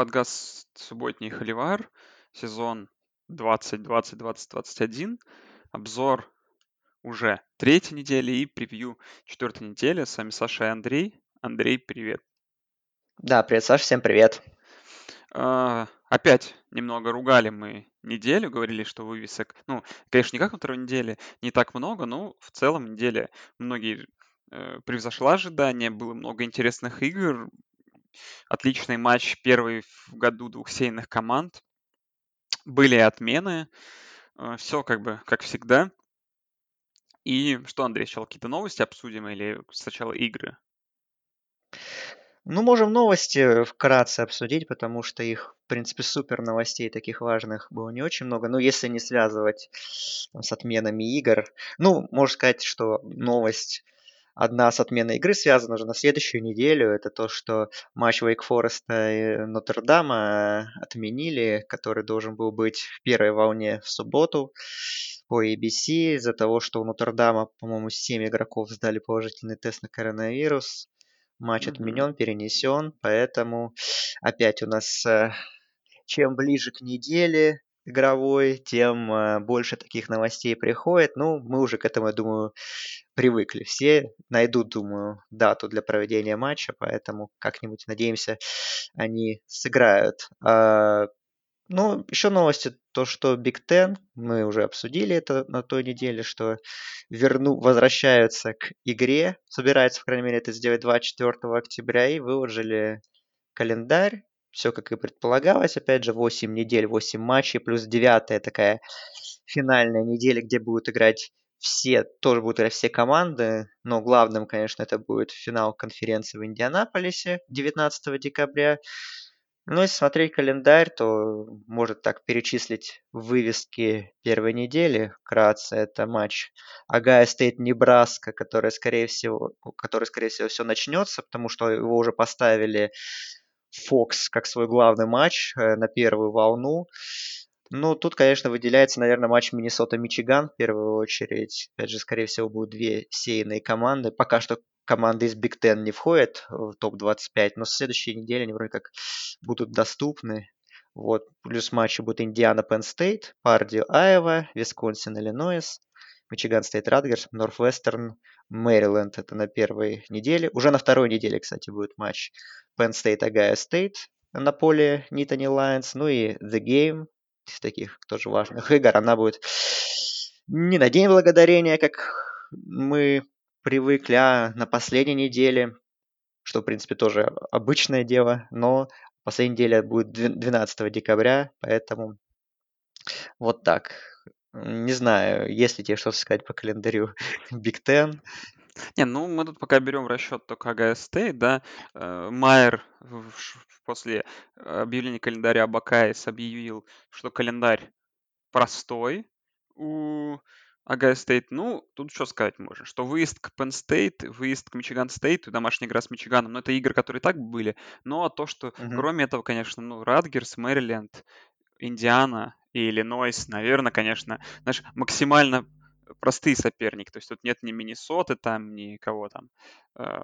подкаст «Субботний Холивар», сезон 2020-2021. Обзор уже третьей недели и превью четвертой недели. С вами Саша и Андрей. Андрей, привет. Да, привет, Саша, всем привет. А, опять немного ругали мы неделю, говорили, что вывесок, ну, конечно, не как на второй неделе, не так много, но в целом неделя многие э, превзошла ожидания, было много интересных игр, отличный матч первый в году двух сейных команд, были отмены, э, все как бы как всегда. И что, Андрей, сначала какие-то новости обсудим или сначала игры? Ну, можем новости вкратце обсудить, потому что их, в принципе, супер новостей таких важных было не очень много. Ну, если не связывать там, с отменами игр. Ну, можно сказать, что новость одна с отменой игры связана уже на следующую неделю. Это то, что матч Вейк Фореста и Нотр-Дама отменили, который должен был быть в первой волне в субботу по ABC из-за того, что у Нотр-Дама, по-моему, 7 игроков сдали положительный тест на коронавирус. Матч mm-hmm. отменен, перенесен, поэтому опять у нас э, чем ближе к неделе игровой, тем э, больше таких новостей приходит. Ну, мы уже к этому, я думаю, привыкли. Все найдут, думаю, дату для проведения матча, поэтому как-нибудь, надеемся, они сыграют. А, ну, еще новости, то, что Big Ten, мы уже обсудили это на той неделе, что верну, возвращаются к игре, собираются, по крайней мере, это сделать 24 октября, и выложили календарь, все как и предполагалось, опять же, 8 недель, 8 матчей, плюс 9 такая финальная неделя, где будут играть все, тоже будут играть все команды, но главным, конечно, это будет финал конференции в Индианаполисе 19 декабря. Ну, если смотреть календарь, то может так перечислить вывески первой недели. Вкратце, это матч Агая Стейт Небраска, который, скорее всего, который, скорее всего, все начнется, потому что его уже поставили Фокс как свой главный матч э, на первую волну. Ну, тут, конечно, выделяется, наверное, матч Миннесота-Мичиган в первую очередь. Опять же, скорее всего, будут две сеянные команды. Пока что команды из Big Ten не входят в топ-25, но с следующей недели они вроде как будут доступны. Вот. Плюс матчи будут Индиана, Пенн Стейт, Пердью, Айова, Висконсин, Иллинойс, Мичиган Стейт, Ратгерс, Нортвестерн, Мэриленд. Это на первой неделе. Уже на второй неделе, кстати, будет матч Penn State, Огайо Стейт на поле Nittany Lions. Ну и The Game из таких тоже важных игр. Она будет не на День Благодарения, как мы привыкли, а на последней неделе, что, в принципе, тоже обычное дело, но последняя неделя будет 12 декабря, поэтому вот так. Не знаю, есть ли тебе что сказать по календарю Big Ten. Не, ну мы тут пока берем в расчет только Огайо Стейт, да. Э, Майер после объявления календаря Buckeyes объявил, что календарь простой у Огайо Стейт. Ну, тут что сказать можно, что выезд к Penn State, выезд к Мичиган Стейт и домашняя игра с Мичиганом, ну, это игры, которые так были, но то, что uh-huh. кроме этого, конечно, ну, Ратгерс, Мэриленд, Индиана и Иллинойс, наверное, конечно, знаешь, максимально простые соперники. То есть тут нет ни Миннесоты там, ни кого там. Э,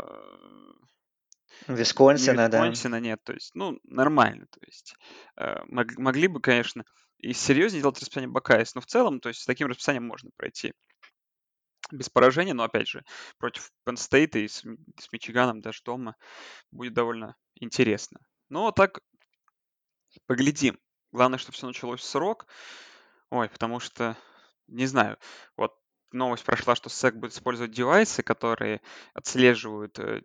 Висконсина, да. Висконсина нет. То есть, ну, нормально. То есть э, могли бы, конечно, и серьезнее делать расписание Бакаис, но в целом, то есть с таким расписанием можно пройти без поражения, но опять же, против Penn State и с, с Мичиганом даже дома будет довольно интересно. Но так поглядим. Главное, чтобы все началось в срок. Ой, потому что не знаю, вот новость прошла, что SEC будет использовать девайсы, которые отслеживают э,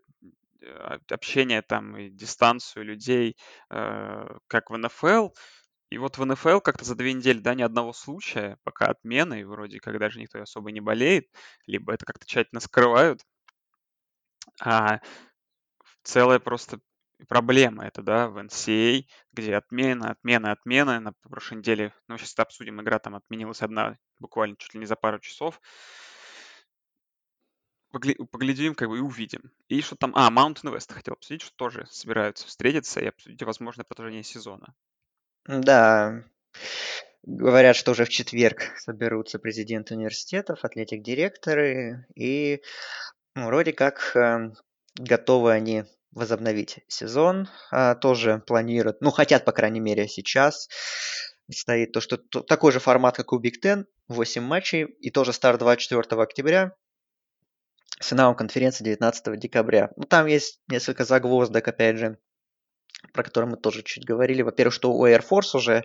общение там и дистанцию людей, э, как в НФЛ. И вот в НФЛ как-то за две недели, да, ни одного случая, пока отмены, и вроде как даже никто особо не болеет, либо это как-то тщательно скрывают. А целая просто проблема это, да, в NCA, а, где отмена, отмена, отмена. На прошлой неделе, ну, сейчас это обсудим, игра там отменилась одна буквально чуть ли не за пару часов. Поглядим, как бы, и увидим. И что там... А, Mountain West хотел обсудить, что тоже собираются встретиться и обсудить возможное продолжение сезона. Да, Говорят, что уже в четверг соберутся президенты университетов, атлетик-директоры, и ну, вроде как э, готовы они возобновить сезон. А, тоже планируют, ну, хотят, по крайней мере, сейчас. Стоит то, что то, такой же формат, как у Big Ten, 8 матчей, и тоже старт 24 октября, с финалом конференции 19 декабря. Ну, там есть несколько загвоздок, опять же, про которые мы тоже чуть говорили. Во-первых, что у Air Force уже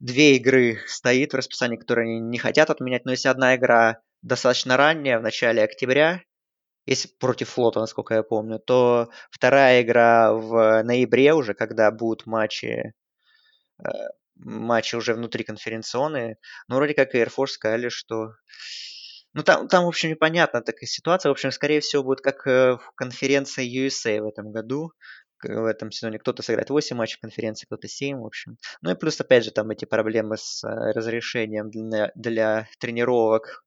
две игры стоит в расписании, которые они не хотят отменять, но если одна игра достаточно ранняя, в начале октября, если против флота, насколько я помню, то вторая игра в ноябре уже, когда будут матчи, э, матчи уже внутри конференционные. Ну, вроде как Air Force сказали, что... Ну, там, там, в общем, непонятна такая ситуация. В общем, скорее всего, будет как э, в конференции USA в этом году, в этом сезоне кто-то сыграет 8 матчей конференции, кто-то 7, в общем. Ну и плюс, опять же, там эти проблемы с э, разрешением для, для тренировок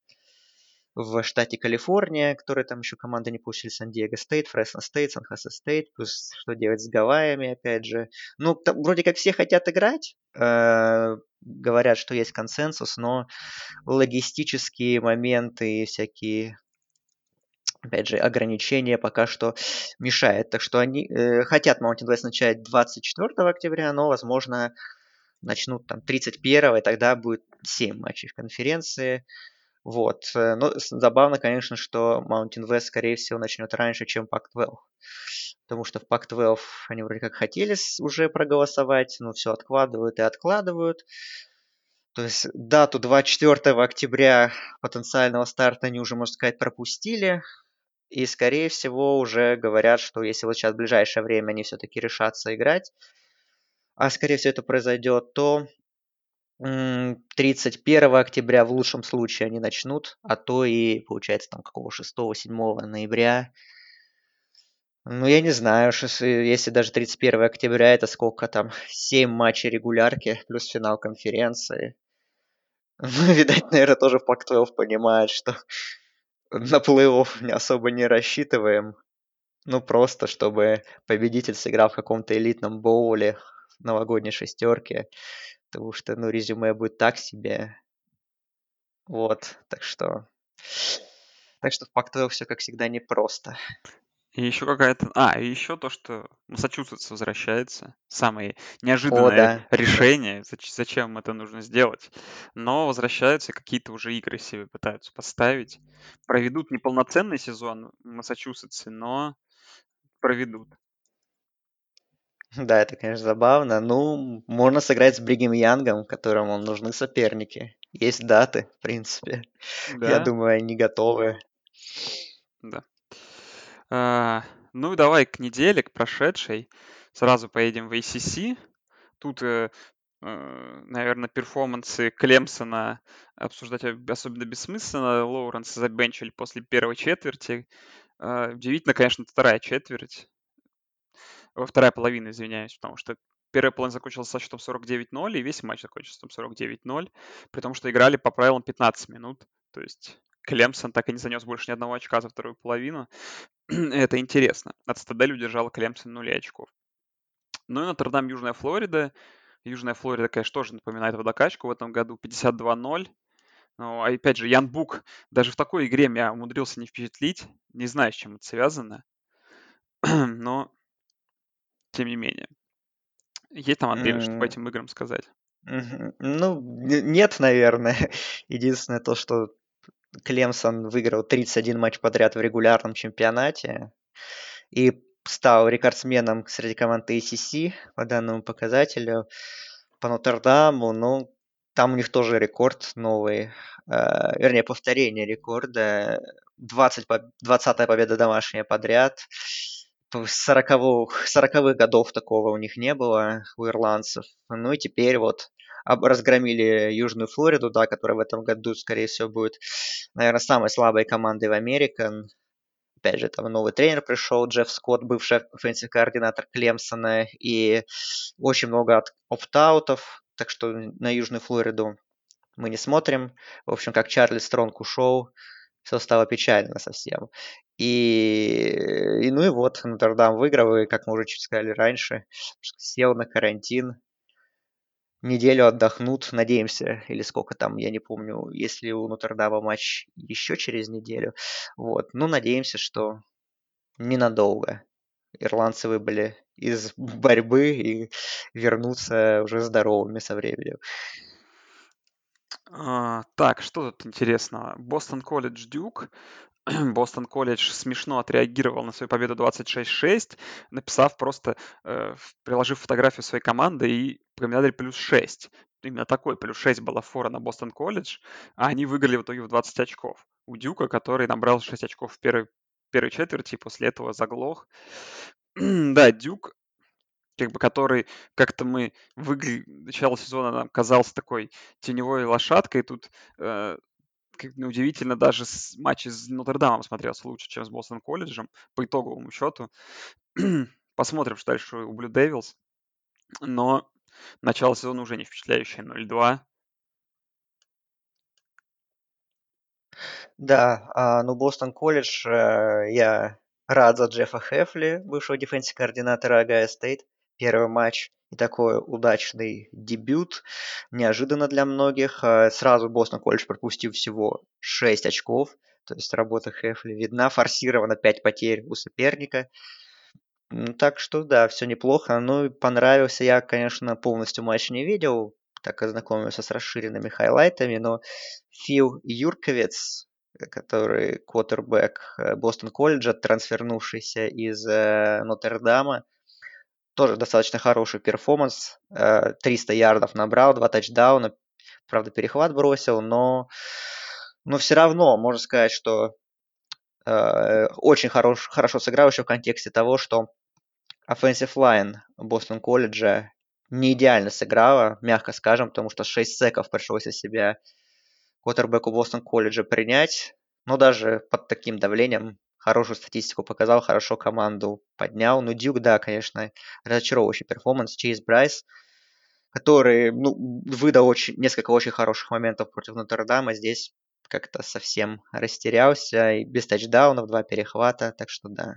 в штате Калифорния, которые там еще команды не получили, Сан-Диего Стейт, Фресно Стейт, Сан-Хосе Стейт, плюс что делать с Гавайями, опять же. Ну, там, вроде как все хотят играть, э, говорят, что есть консенсус, но логистические моменты и всякие опять же, ограничения пока что мешает. Так что они э, хотят Mountain West начать 24 октября, но, возможно, начнут там 31 и тогда будет 7 матчей в конференции. Вот. Но забавно, конечно, что Mountain West, скорее всего, начнет раньше, чем Pac-12. Потому что в Pac-12 они вроде как хотели уже проголосовать, но все откладывают и откладывают. То есть дату 24 октября потенциального старта они уже, можно сказать, пропустили. И, скорее всего, уже говорят, что если вот сейчас в ближайшее время они все-таки решатся играть, а скорее всего это произойдет, то 31 октября в лучшем случае они начнут, а то и, получается, там какого 6-7 ноября. Ну, я не знаю, если даже 31 октября, это сколько там, 7 матчей регулярки, плюс финал конференции. Ну, видать, наверное, тоже в Пак-12 понимает, что на плей-офф не особо не рассчитываем. Ну, просто, чтобы победитель сыграл в каком-то элитном боуле новогодней шестерки. Потому что, ну, резюме будет так себе. Вот, так что... Так что в Пак-12 все, как всегда, непросто. И еще какая-то... А, и еще то, что Массачусетс возвращается. Самое неожиданное О, да. решение, зачем это нужно сделать. Но возвращаются, какие-то уже игры себе пытаются поставить. Проведут неполноценный сезон в Массачусетсе, но проведут. Да, это, конечно, забавно. Ну, можно сыграть с Бригем Янгом, которому нужны соперники. Есть даты, в принципе. Да. Я думаю, они готовы. Да. А, ну, давай к неделе, к прошедшей. Сразу поедем в ACC. Тут, э, э, наверное, перформансы Клемсона обсуждать особенно бессмысленно. Лоуренс забенчили после первой четверти. Э, удивительно, конечно, вторая четверть. Вторая половина, извиняюсь, потому что первая половина закончилась со счетом 49-0, и весь матч закончился со 49-0, при том, что играли по правилам 15 минут. То есть Клемсон так и не занес больше ни одного очка за вторую половину. Это интересно. От Стадель удержала Клемсон 0 очков. Ну и Нотр-Дам, Южная Флорида. Южная Флорида, конечно, тоже напоминает водокачку в этом году. 52-0. Ну, а опять же, Ян Бук даже в такой игре меня умудрился не впечатлить. Не знаю, с чем это связано. Но, тем не менее. Есть там, mm. что по этим играм сказать? Ну, нет, наверное. Единственное то, что Клемсон выиграл 31 матч подряд в регулярном чемпионате и стал рекордсменом среди команд ACC по данному показателю. По Нотр-Даму, ну, там у них тоже рекорд новый, э, вернее, повторение рекорда. 20, 20 победа домашняя подряд. 40-х, 40 годов такого у них не было, у ирландцев. Ну и теперь вот разгромили Южную Флориду, да, которая в этом году, скорее всего, будет, наверное, самой слабой командой в Американ. Опять же, там новый тренер пришел, Джефф Скотт, бывший offensive координатор Клемсона, и очень много опт-аутов, так что на Южную Флориду мы не смотрим. В общем, как Чарли Стронг ушел, все стало печально совсем. И, и ну и вот, Нотр-Дам выиграл, и, как мы уже чуть сказали раньше, сел на карантин, неделю отдохнут, надеемся, или сколько там, я не помню, если у Нотр-Дама матч еще через неделю. Вот, ну, надеемся, что ненадолго. ирландцы выбыли из борьбы и вернутся уже здоровыми со временем. А, так, что тут интересного? Бостон Колледж Дюк. Бостон Колледж смешно отреагировал на свою победу 26-6, написав просто, э, приложив фотографию своей команды и в комментарии плюс 6. Именно такой плюс 6 была фора на Бостон Колледж, а они выиграли в итоге в 20 очков. У Дюка, который набрал 6 очков в первой, первой четверти, и после этого заглох. да, Дюк как бы который как-то мы выгля... начало сезона нам казался такой теневой лошадкой, тут э, как удивительно, даже с матчи с Нотр-Дамом смотрелся лучше, чем с Бостон Колледжем по итоговому счету. Посмотрим, что дальше у Blue Devils. Но начало сезона уже не впечатляющее. 0-2. Да, а, ну Бостон Колледж, э, я рад за Джеффа Хефли, бывшего defensive координатора Огайо Стейт. Первый матч и такой удачный дебют. Неожиданно для многих. А, сразу Бостон Колледж пропустил всего 6 очков. То есть работа Хефли видна. Форсировано 5 потерь у соперника. Так что да, все неплохо. Ну, понравился я, конечно, полностью матч не видел, так ознакомился с расширенными хайлайтами, но Фил Юрковец, который квотербек э, Бостон колледжа, трансфернувшийся из э, Нотр-Дама, тоже достаточно хороший перформанс. 300 э, ярдов набрал, 2 тачдауна. Правда, перехват бросил, но, но все равно можно сказать, что э, очень хорош, хорошо сыграл еще в контексте того, что offensive line Бостон колледжа не идеально сыграла, мягко скажем, потому что 6 сэков пришлось из себя квотербеку Бостон колледжа принять. Но даже под таким давлением хорошую статистику показал, хорошо команду поднял. Ну, Дюк, да, конечно, разочаровывающий перформанс. Чейз Брайс, который ну, выдал очень, несколько очень хороших моментов против Нотр-Дама, здесь как-то совсем растерялся. И без тачдаунов, два перехвата, так что да.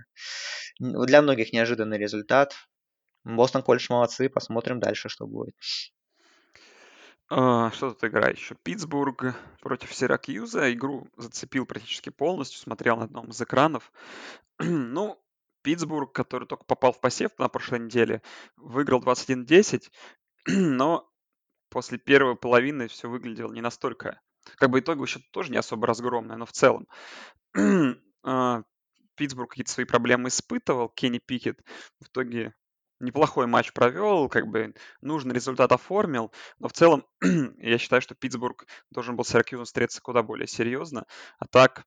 Для многих неожиданный результат. Бостон Колледж молодцы, посмотрим дальше, что будет. А, что тут игра еще? Питтсбург против Сиракьюза. Игру зацепил практически полностью, смотрел на одном из экранов. ну, Питтсбург, который только попал в посев на прошлой неделе, выиграл 21-10, но после первой половины все выглядело не настолько... Как бы итоговый счет тоже не особо разгромный, но в целом. А, Питтсбург какие-то свои проблемы испытывал, Кенни Пикет в итоге неплохой матч провел, как бы нужный результат оформил, но в целом я считаю, что Питтсбург должен был с Сиракьюзом встретиться куда более серьезно, а так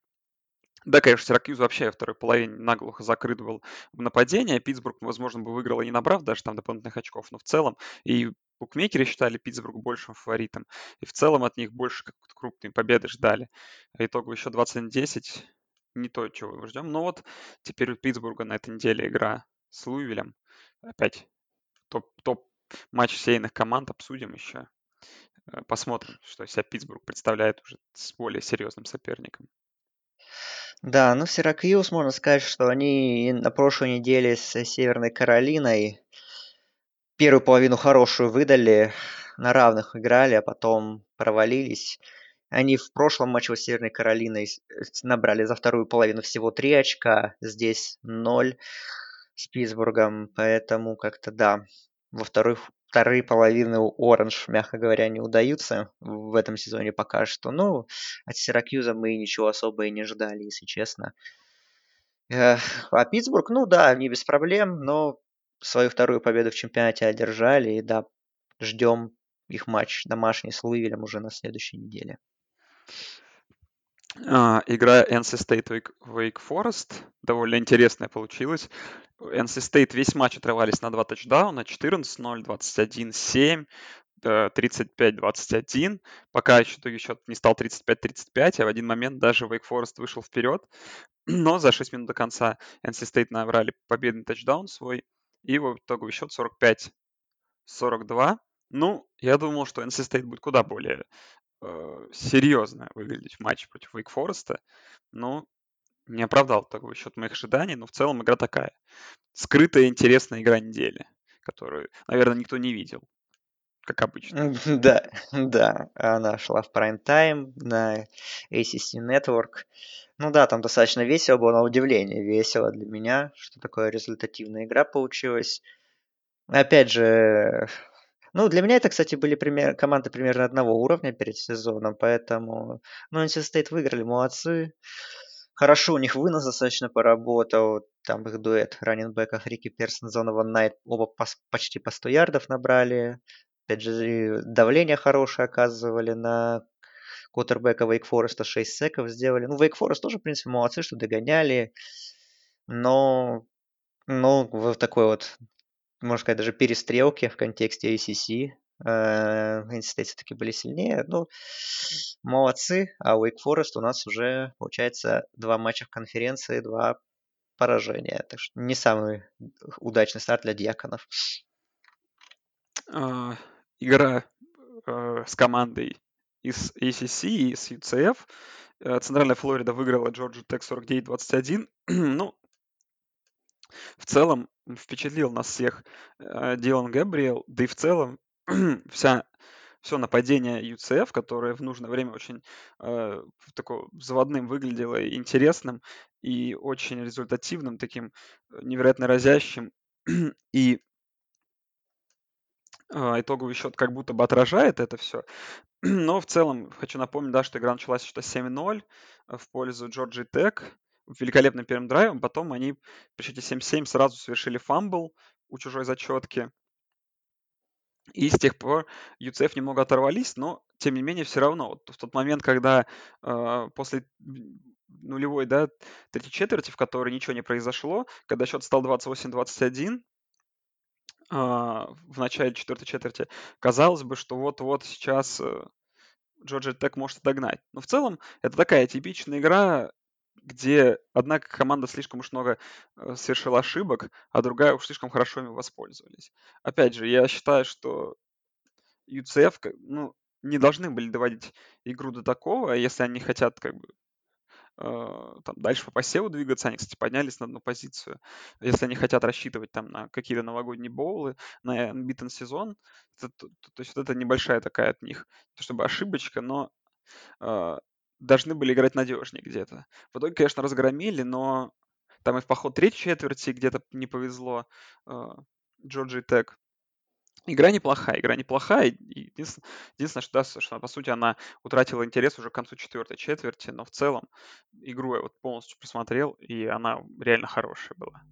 да, конечно, Сиракьюз вообще во второй половине наглухо закрыт был в нападении. Питтсбург, возможно, бы выиграл и не набрав даже там дополнительных очков, но в целом и букмекеры считали Питтсбург большим фаворитом, и в целом от них больше как крупные победы ждали. А итогу еще 21-10 не то, чего мы ждем. Но вот теперь у Питтсбурга на этой неделе игра с Луивилем опять топ, топ матч сейных команд обсудим еще. Э, посмотрим, что себя Питтсбург представляет уже с более серьезным соперником. Да, ну Сиракьюз, можно сказать, что они на прошлой неделе с Северной Каролиной первую половину хорошую выдали, на равных играли, а потом провалились. Они в прошлом матче с Северной Каролиной набрали за вторую половину всего 3 очка, здесь 0 с Питтсбургом, поэтому как-то да, во вторых, вторые половины Оранж, мягко говоря, не удаются в этом сезоне пока что. Ну, от Сиракьюза мы ничего особо и не ждали, если честно. А Питтсбург, ну да, не без проблем, но свою вторую победу в чемпионате одержали, и да, ждем их матч домашний с Луивилем уже на следующей неделе. А, игра NC State Wake Forest довольно интересная получилась. NC State весь матч отрывались на два тачдауна, 14-0, 21-7, 35-21, пока еще итоге счет не стал 35-35, а в один момент даже Wake Forest вышел вперед, но за 6 минут до конца NC State набрали победный тачдаун свой, и в итоговый счет 45-42. Ну, я думал, что NC State будет куда более э, серьезно выглядеть в матче против Wake Forest, но не оправдал такой счет моих ожиданий, но в целом игра такая. Скрытая интересная игра недели, которую, наверное, никто не видел. как обычно. Да, да, она шла в прайм-тайм на ACC Network. Ну да, там достаточно весело было, на удивление весело для меня, что такое результативная игра получилась. Опять же, ну, для меня это, кстати, были пример, команды примерно одного уровня перед сезоном, поэтому, ну, NC State выиграли, молодцы. Хорошо, у них вынос достаточно поработал, там их дуэт раненбеков Рики Персон, Зонован Найт, оба пос, почти по 100 ярдов набрали. Опять же, давление хорошее оказывали на Коттербека Вейк Фореста 6 секов сделали. Ну, Вейк Форест тоже, в принципе, молодцы, что догоняли. Но, ну, в такой вот, можно сказать, даже перестрелке в контексте ACC State все-таки были сильнее. Ну, молодцы. А Wake Forest у нас уже, получается, два матча в конференции, два поражения. Так что не самый удачный старт для Дьяконов. А, игра э, с командой из ACC и с UCF. Э, Центральная Флорида выиграла Джорджию Тек 49-21. ну, в целом впечатлил нас всех э, Дилан Габриэл, да и в целом вся все нападение UCF, которое в нужное время очень э, такое заводным выглядело, интересным и очень результативным, таким невероятно разящим. и э, итоговый счет как будто бы отражает это все. Но в целом хочу напомнить, да, что игра началась что 7-0 в пользу Джорджия Тек великолепным первым драйвом. Потом они при счете 7-7 сразу совершили фамбл у чужой зачетки. И с тех пор UCF немного оторвались, но тем не менее все равно вот в тот момент, когда э, после нулевой, да, третьей четверти, в которой ничего не произошло, когда счет стал 28-21, а, в начале четвертой четверти, казалось бы, что вот-вот сейчас э, Джорджия Тек может догнать. Но в целом это такая типичная игра, где одна команда слишком уж много э, совершила ошибок, а другая уж слишком хорошо ими воспользовались. Опять же, я считаю, что UCF ну, не должны были доводить игру до такого, если они хотят как бы э, там, дальше по посеву двигаться. Они, кстати, поднялись на одну позицию. Если они хотят рассчитывать там на какие-то новогодние боулы, на unbeaten сезон, то, то, то, то есть вот это небольшая такая от них, то чтобы ошибочка, но э, должны были играть надежнее где-то. В итоге, конечно, разгромили, но там и в поход третьей четверти где-то не повезло э, Джорджи Тек. Игра неплохая, игра неплохая. Единственное, единственное что, да, что, по сути, она утратила интерес уже к концу четвертой четверти, но в целом игру я вот полностью посмотрел, и она реально хорошая была.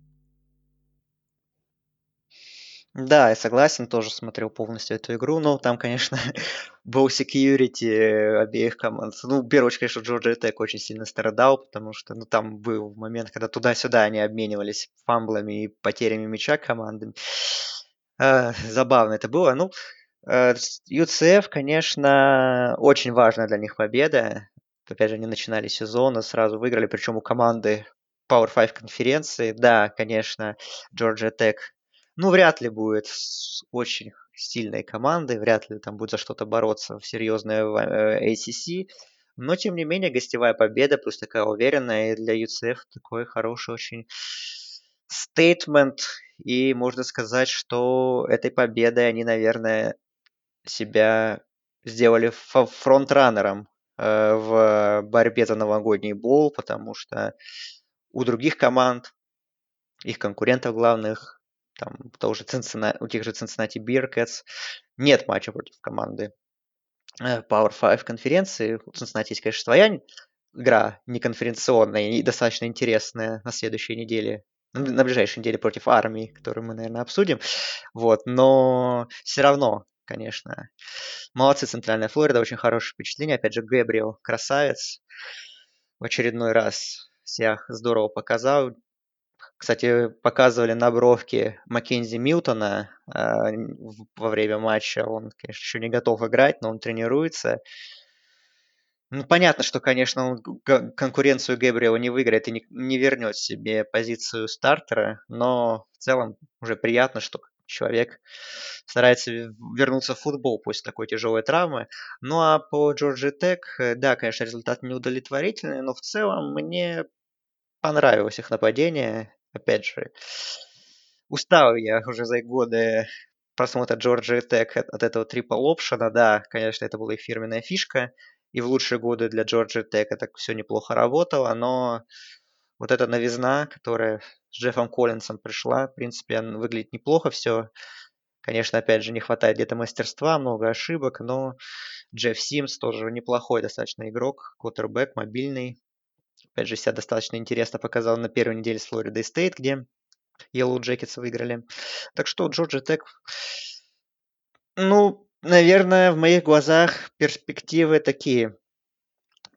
Да, я согласен, тоже смотрел полностью эту игру, но там, конечно, был security обеих команд. Ну, в конечно, Джорджия Тек очень сильно страдал, потому что, ну, там был момент, когда туда-сюда они обменивались фамблами и потерями мяча командами. Э, забавно это было. Ну, э, UCF, конечно, очень важная для них победа. Опять же, они начинали сезон, сразу выиграли, причем у команды Power 5 конференции. Да, конечно, Georgia Tech ну, вряд ли будет очень сильной командой, вряд ли там будет за что-то бороться в серьезной э, ACC. Но, тем не менее, гостевая победа, плюс такая уверенная, и для UCF такой хороший очень стейтмент. И можно сказать, что этой победой они, наверное, себя сделали фронтранером э, в борьбе за новогодний бол, потому что у других команд, их конкурентов главных, там, тоже Cincinnati, у тех же Cincinnati Bearcats нет матча против команды э, Power 5 конференции. У Cincinnati есть, конечно, своя игра неконференционная и достаточно интересная на следующей неделе, на ближайшей неделе против армии, которую мы, наверное, обсудим. Вот, но все равно, конечно, молодцы Центральная Флорида, очень хорошее впечатление. Опять же, Гэбриэл красавец. В очередной раз себя здорово показал. Кстати, показывали на бровке Маккензи Милтона э, во время матча. Он, конечно, еще не готов играть, но он тренируется. Ну, понятно, что, конечно, он конкуренцию Гэбриэла не выиграет и не, не вернет себе позицию стартера, но в целом уже приятно, что человек старается вернуться в футбол после такой тяжелой травмы. Ну а по Джорджи Тек, э, да, конечно, результат неудовлетворительный, но в целом мне понравилось их нападение опять же, устал я уже за годы просмотра Джорджии Тек от этого трипл опшена, да, конечно, это была их фирменная фишка, и в лучшие годы для Джорджии Тек это все неплохо работало, но вот эта новизна, которая с Джеффом Коллинсом пришла, в принципе, выглядит неплохо все. Конечно, опять же, не хватает где-то мастерства, много ошибок, но Джефф Симс тоже неплохой достаточно игрок, квотербек, мобильный. Опять же, себя достаточно интересно показал на первой неделе с Флорида Стейт, где Yellow Jackets выиграли. Так что Джорджия Тек, ну, наверное, в моих глазах перспективы такие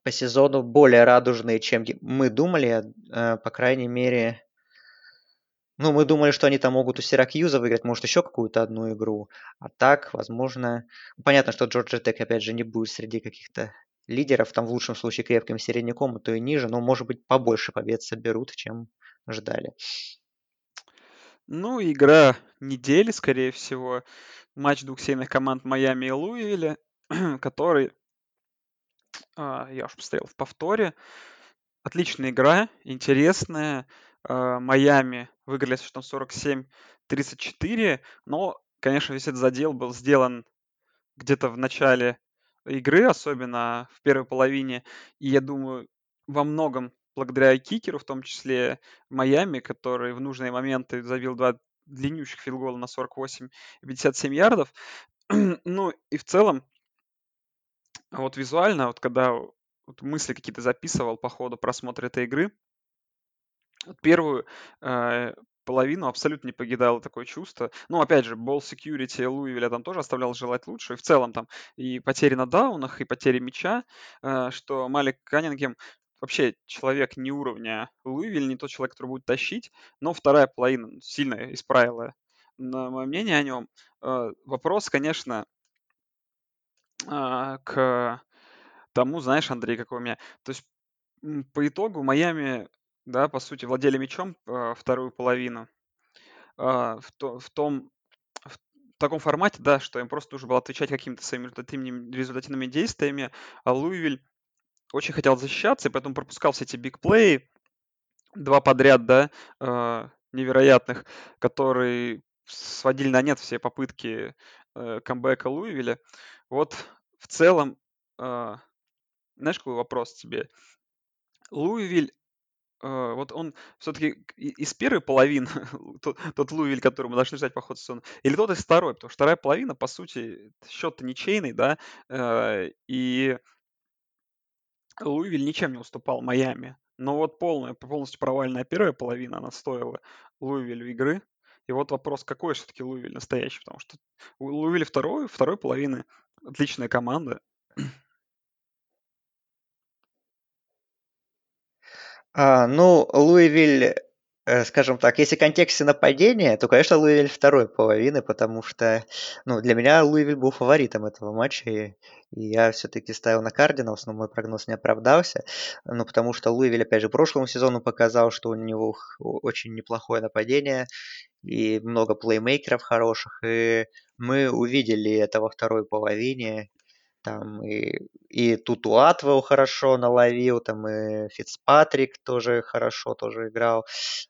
по сезону более радужные, чем мы думали. Э, по крайней мере, ну, мы думали, что они там могут у Сиракьюза выиграть, может, еще какую-то одну игру. А так, возможно... Понятно, что Джорджи Тек, опять же, не будет среди каких-то лидеров, там в лучшем случае крепким середняком, а то и ниже, но, может быть, побольше побед соберут, чем ждали. Ну, игра недели, скорее всего. Матч двух сильных команд Майами и Луивилля, который, а, я уж посмотрел в повторе, отличная игра, интересная. А, Майами выиграли с счетом 47-34, но, конечно, весь этот задел был сделан где-то в начале игры, особенно в первой половине. И я думаю, во многом благодаря кикеру, в том числе Майами, который в нужные моменты забил два длиннющих филгола на 48 и 57 ярдов. ну и в целом, вот визуально, вот когда вот мысли какие-то записывал по ходу просмотра этой игры, вот первую э, половину абсолютно не покидало такое чувство. Ну, опять же, Ball Security Луивиля там тоже оставлял желать лучше. И в целом там и потери на даунах, и потери мяча, э, что Малик Каннингем вообще человек не уровня Луивиль, не тот человек, который будет тащить, но вторая половина сильно исправила на мое мнение о нем. Э, вопрос, конечно, а, к тому, знаешь, Андрей, какой у меня. То есть по итогу Майами, да, по сути, владели мячом э, вторую половину. А, в, то, в том в таком формате, да, что им просто нужно было отвечать какими-то своими результативными, действиями, а Луивиль очень хотел защищаться, и поэтому пропускал все эти бигплеи, два подряд, да, э, невероятных, которые сводили на нет все попытки э, камбэка Луивиля. Вот в целом, знаешь, какой вопрос тебе? Луивиль, э, вот он все-таки из первой половины, тот, тот Луивиль, который мы должны ждать по ходу сезона, или тот из второй, потому что вторая половина, по сути, счет-то ничейный, да, э, и Луивиль ничем не уступал Майами. Но вот полная, полностью провальная первая половина, она стоила Луивилю игры. И вот вопрос, какой все-таки Луивиль настоящий, потому что у Луивиля второй, второй половины отличная команда. А, ну, Луивиль Э, скажем так, если в контексте нападения, то, конечно, Луивиль второй половины, потому что, ну, для меня Луивиль был фаворитом этого матча, и, и я все-таки ставил на Кардиналс, но мой прогноз не оправдался, ну, потому что Луивиль, опять же, прошлому сезону показал, что у него очень неплохое нападение, и много плеймейкеров хороших, и мы увидели это во второй половине, там и, и Тутуатвелл хорошо наловил, там и Фицпатрик тоже хорошо тоже играл.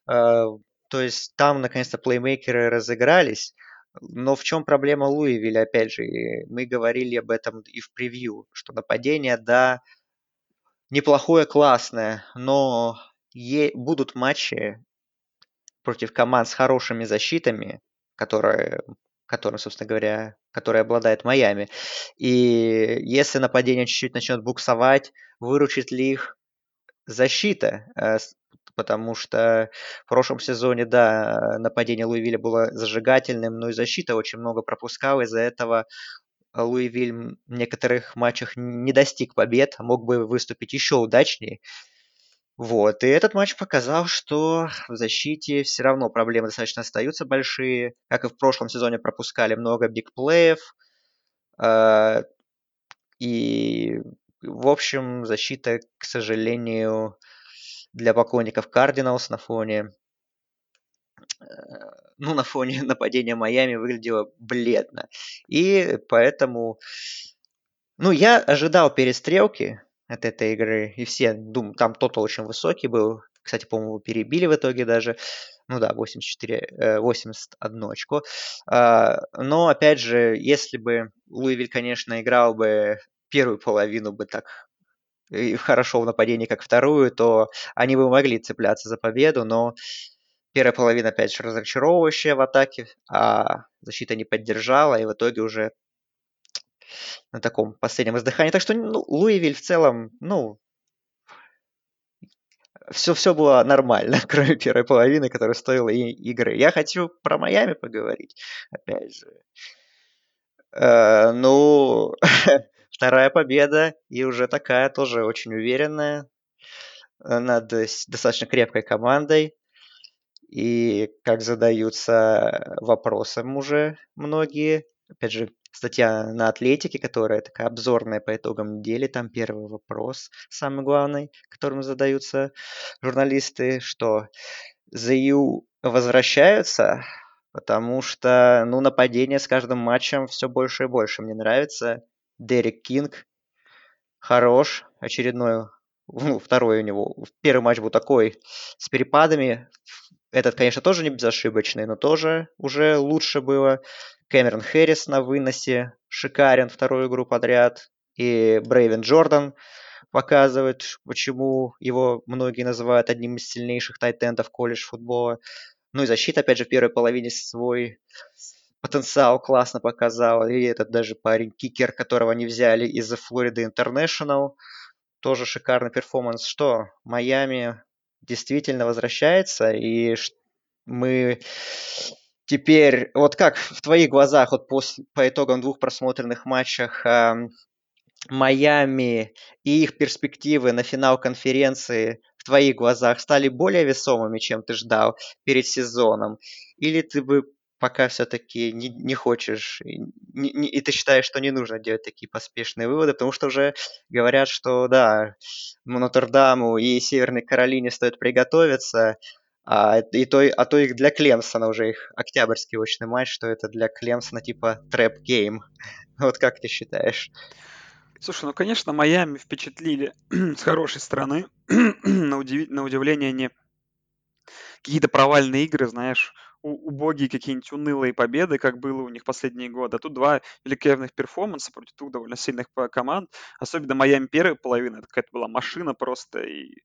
Э, то есть там наконец-то плеймейкеры разыгрались. Но в чем проблема Луивиля, опять же, мы говорили об этом и в превью, что нападение, да, неплохое, классное, но е- будут матчи против команд с хорошими защитами, которые которым, собственно говоря, который обладает Майами. И если нападение чуть-чуть начнет буксовать, выручит ли их защита? Э, потому что в прошлом сезоне, да, нападение Луивиля было зажигательным, но и защита очень много пропускала. Из-за этого Луивиль в некоторых матчах не достиг побед, мог бы выступить еще удачнее. Вот, и этот матч показал, что в защите все равно проблемы достаточно остаются большие. Как и в прошлом сезоне пропускали много бигплеев. Э, и, в общем, защита, к сожалению, для поклонников Кардиналс на фоне э, ну, на фоне нападения Майами выглядела бледно. И поэтому, ну, я ожидал перестрелки, от этой игры. И все, думаю, там тотал очень высокий был. Кстати, по-моему, перебили в итоге даже. Ну да, 84, 81 э, очко. А, но, опять же, если бы Луивиль, конечно, играл бы первую половину бы так хорошо в нападении, как вторую, то они бы могли цепляться за победу, но первая половина, опять же, разочаровывающая в атаке, а защита не поддержала, и в итоге уже на таком последнем издыхании. Так что ну, Луивиль в целом, ну, все, все было нормально, кроме первой половины, которая стоила и игры. Я хочу про Майами поговорить, опять же. Э, ну, вторая победа, и уже такая тоже очень уверенная э, над достаточно крепкой командой. И как задаются вопросом уже многие. Опять же, статья на Атлетике, которая такая обзорная по итогам недели. Там первый вопрос, самый главный, которым задаются журналисты, что ЗЮ возвращаются, потому что, ну, нападение с каждым матчем все больше и больше. Мне нравится. Дерек Кинг хорош, очередной, ну, второй у него. Первый матч был такой с перепадами. Этот, конечно, тоже не безошибочный, но тоже уже лучше было. Кэмерон Хэрис на выносе шикарен вторую игру подряд. И Брейвен Джордан показывает, почему его многие называют одним из сильнейших тайт-эндов колледж футбола. Ну и защита, опять же, в первой половине свой потенциал классно показал. И этот даже парень, кикер, которого они взяли из Флориды Интернешнл, тоже шикарный перформанс. Что, Майами действительно возвращается, и мы Теперь, вот как в твоих глазах, вот после, по итогам двух просмотренных матчах э, Майами и их перспективы на финал конференции в твоих глазах стали более весомыми, чем ты ждал перед сезоном? Или ты бы пока все-таки не, не хочешь, и, не, и ты считаешь, что не нужно делать такие поспешные выводы, потому что уже говорят, что да, Нотр-Даму и Северной Каролине стоит приготовиться, а, и то, а то их для Клемсона уже их октябрьский очный матч, что это для Клемсона типа trap game. Вот как ты считаешь? Слушай, ну, конечно, Майами впечатлили с хорошей стороны. на, удив... на удивление, не какие-то провальные игры, знаешь, убогие какие-нибудь унылые победы, как было у них последние годы. А тут два великолепных перформанса против двух довольно сильных команд. Особенно Майами первая половина, это какая-то была машина просто, и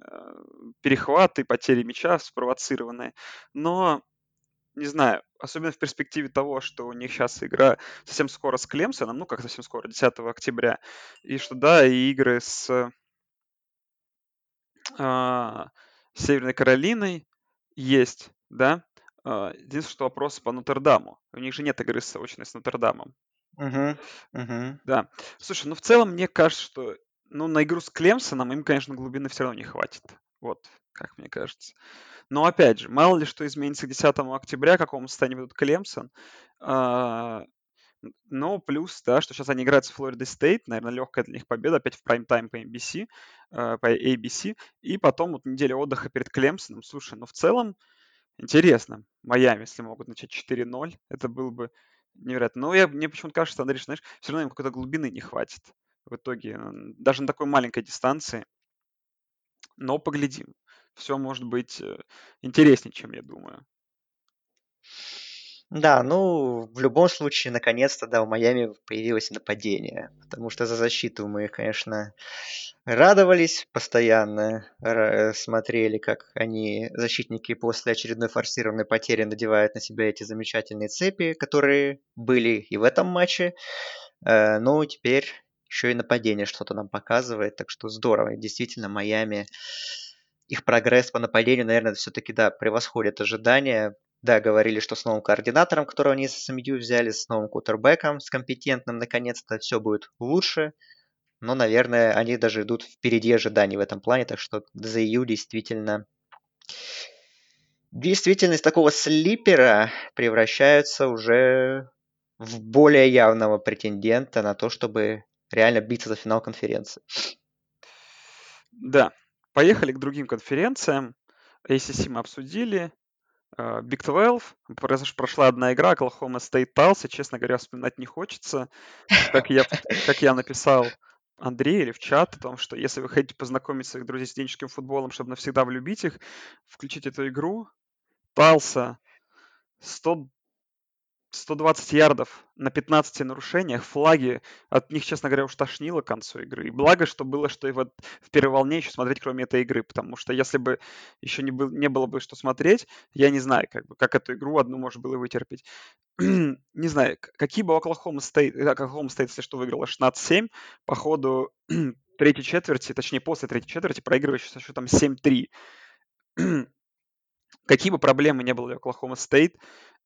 э, перехваты, потери мяча спровоцированные. Но не знаю, особенно в перспективе того, что у них сейчас игра совсем скоро с Клемсоном, ну как совсем скоро, 10 октября, и что да, и игры с э, Северной Каролиной есть, да, единственное, что вопрос по Нотр-Даму. У них же нет игры с очной с Нотр-Дамом. Угу, угу. Да. Слушай, ну в целом мне кажется, что ну, на игру с Клемсоном им, конечно, глубины все равно не хватит. Вот, как мне кажется. Но опять же, мало ли что изменится к 10 октября, какому состоянии ведут Клемсон. А, но плюс, да, что сейчас они играют с Флорида Стейт, наверное, легкая для них победа, опять в прайм-тайм по NBC, а, по ABC, и потом вот неделя отдыха перед Клемсоном. Слушай, ну в целом, Интересно. Майами, если могут начать 4-0, это было бы невероятно. Но я, мне почему-то кажется, Андрей, знаешь, все равно им какой-то глубины не хватит в итоге. Даже на такой маленькой дистанции. Но поглядим. Все может быть э, интереснее, чем я думаю. Да, ну, в любом случае, наконец-то, да, в Майами появилось нападение. Потому что за защиту мы, конечно, радовались постоянно, смотрели, как они, защитники, после очередной форсированной потери надевают на себя эти замечательные цепи, которые были и в этом матче. Э, ну, теперь еще и нападение что-то нам показывает, так что здорово. Действительно, Майами, их прогресс по нападению, наверное, все-таки, да, превосходит ожидания. Да, говорили, что с новым координатором, которого они с СМЮ взяли, с новым кутербеком, с компетентным, наконец-то все будет лучше. Но, наверное, они даже идут впереди ожиданий в этом плане, так что ZU действительно действительно из такого слипера превращаются уже в более явного претендента на то, чтобы реально биться за финал конференции. Да, поехали к другим конференциям. ACC мы обсудили, Big 12, прошла одна игра, Oklahoma State Tulsa, честно говоря, вспоминать не хочется. Как я, как я написал Андрею или в чат о том, что если вы хотите познакомить своих друзей с студенческим футболом, чтобы навсегда влюбить их, включите эту игру. Талса 100, 120 ярдов на 15 нарушениях, флаги, от них, честно говоря, уж тошнило к концу игры. И благо, что было, что и вот в первой волне еще смотреть, кроме этой игры, потому что если бы еще не, был, не было бы что смотреть, я не знаю, как, бы, как эту игру одну можно было вытерпеть. не знаю, какие бы Оклахома Стейт, э, Оклахома Стейт, если что, выиграла 16-7, по ходу третьей четверти, точнее, после третьей четверти, проигрывающий со счетом 7-3. Какие бы проблемы не было для Оклахома Стейт,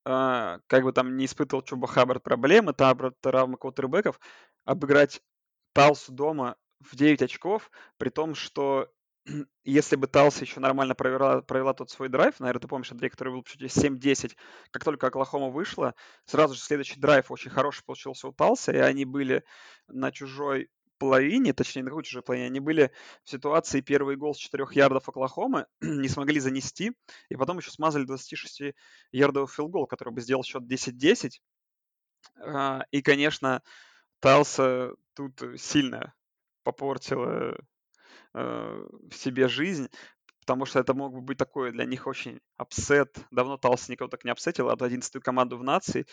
а, как бы там не испытывал Чуба Хаббард проблемы, травмы квотербеков, обыграть Талсу дома в 9 очков, при том, что если бы Талса еще нормально провела, провела тот свой драйв, наверное, ты помнишь, Андрей, который был чуть 7-10, как только Оклахома вышла, сразу же следующий драйв очень хороший получился у Талса, и они были на чужой половине, точнее, на какой чужой половине, они были в ситуации первый гол с 4 ярдов Оклахомы, не смогли занести, и потом еще смазали 26 ярдовый field goal, который бы сделал счет 10-10. А, и, конечно, Талса тут сильно попортила э, себе жизнь, потому что это мог бы быть такой для них очень upset. Давно Талса никого так не upset ил, а 11 команду в нации.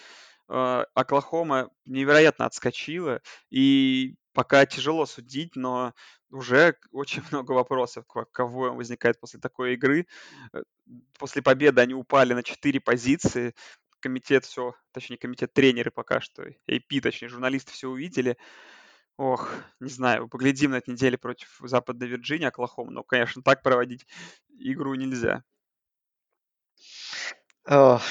Э, Оклахома невероятно отскочила, и пока тяжело судить, но уже очень много вопросов кого возникает после такой игры. Э, после победы они упали на 4 позиции. Комитет все, точнее, комитет тренеры пока что, AP, точнее, журналисты все увидели. Ох, не знаю, поглядим на этой неделе против Западной Вирджинии, Оклахома. Но, конечно, так проводить игру нельзя. Ох,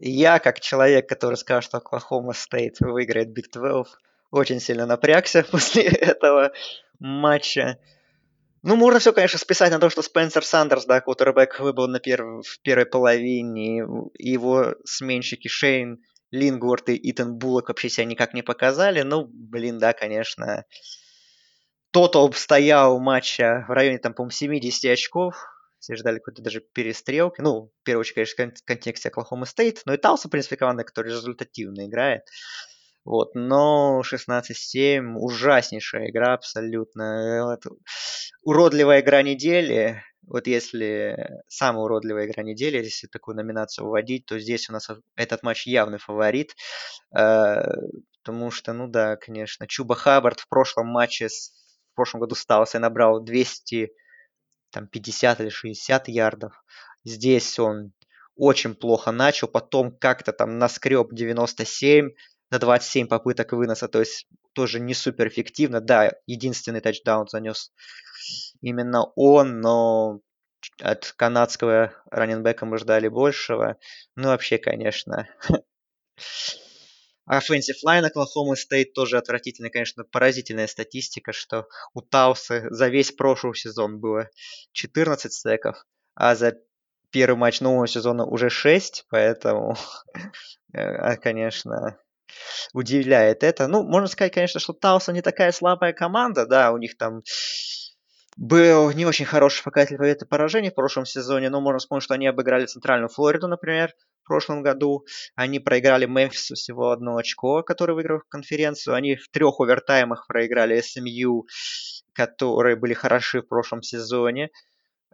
я, как человек, который скажет, что Оклахома Стейт выиграет Big 12, очень сильно напрягся после этого матча. Ну, можно все, конечно, списать на то, что Спенсер Сандерс, да, кутербэк выбыл на перв... в первой половине, его сменщики Шейн, Лингворд и Итан Буллок вообще себя никак не показали. Ну, блин, да, конечно. Тотал стоял матча в районе, там, по-моему, 70 очков. Все ждали какой-то даже перестрелки. Ну, в первую очередь, конечно, в контексте Оклахома Стейт. Но и Талса, в принципе, команда, которая результативно играет. Вот, но 16-7 ужаснейшая игра абсолютно. Вот, уродливая игра недели. Вот если самая уродливая игра недели, если такую номинацию вводить, то здесь у нас этот матч явный фаворит. Э, потому что, ну да, конечно, Чуба Хаббард в прошлом матче, в прошлом году стался и набрал 200, там, 50 или 60 ярдов. Здесь он очень плохо начал, потом как-то там наскреб 97, на 27 попыток выноса, то есть тоже не супер эффективно. Да, единственный тачдаун занес именно он, но от канадского раненбека мы ждали большего. Ну, вообще, конечно. Offensive line Оклахомы Стейт тоже отвратительная, конечно, поразительная статистика, что у Тауса за весь прошлый сезон было 14 стеков, а за первый матч нового сезона уже 6, поэтому, э, конечно, удивляет это. Ну, можно сказать, конечно, что Тауса не такая слабая команда, да, у них там был не очень хороший показатель побед и поражений в прошлом сезоне, но можно вспомнить, что они обыграли Центральную Флориду, например, в прошлом году. Они проиграли Мемфису всего одно очко, который выиграл конференцию. Они в трех овертаймах проиграли СМЮ, которые были хороши в прошлом сезоне.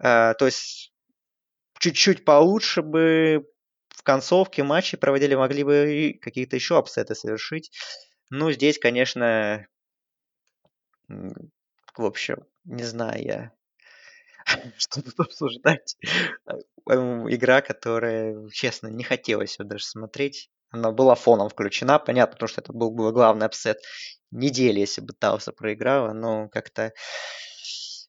Э, то есть чуть-чуть получше бы в концовке матча проводили, могли бы какие-то еще upset ы совершить. Ну, здесь, конечно, в общем, не знаю я, что тут обсуждать. Игра, которая, честно, не хотелось даже смотреть. Она была фоном включена, понятно, потому что это был бы главный upset недели, если бы Тауса проиграла, но как-то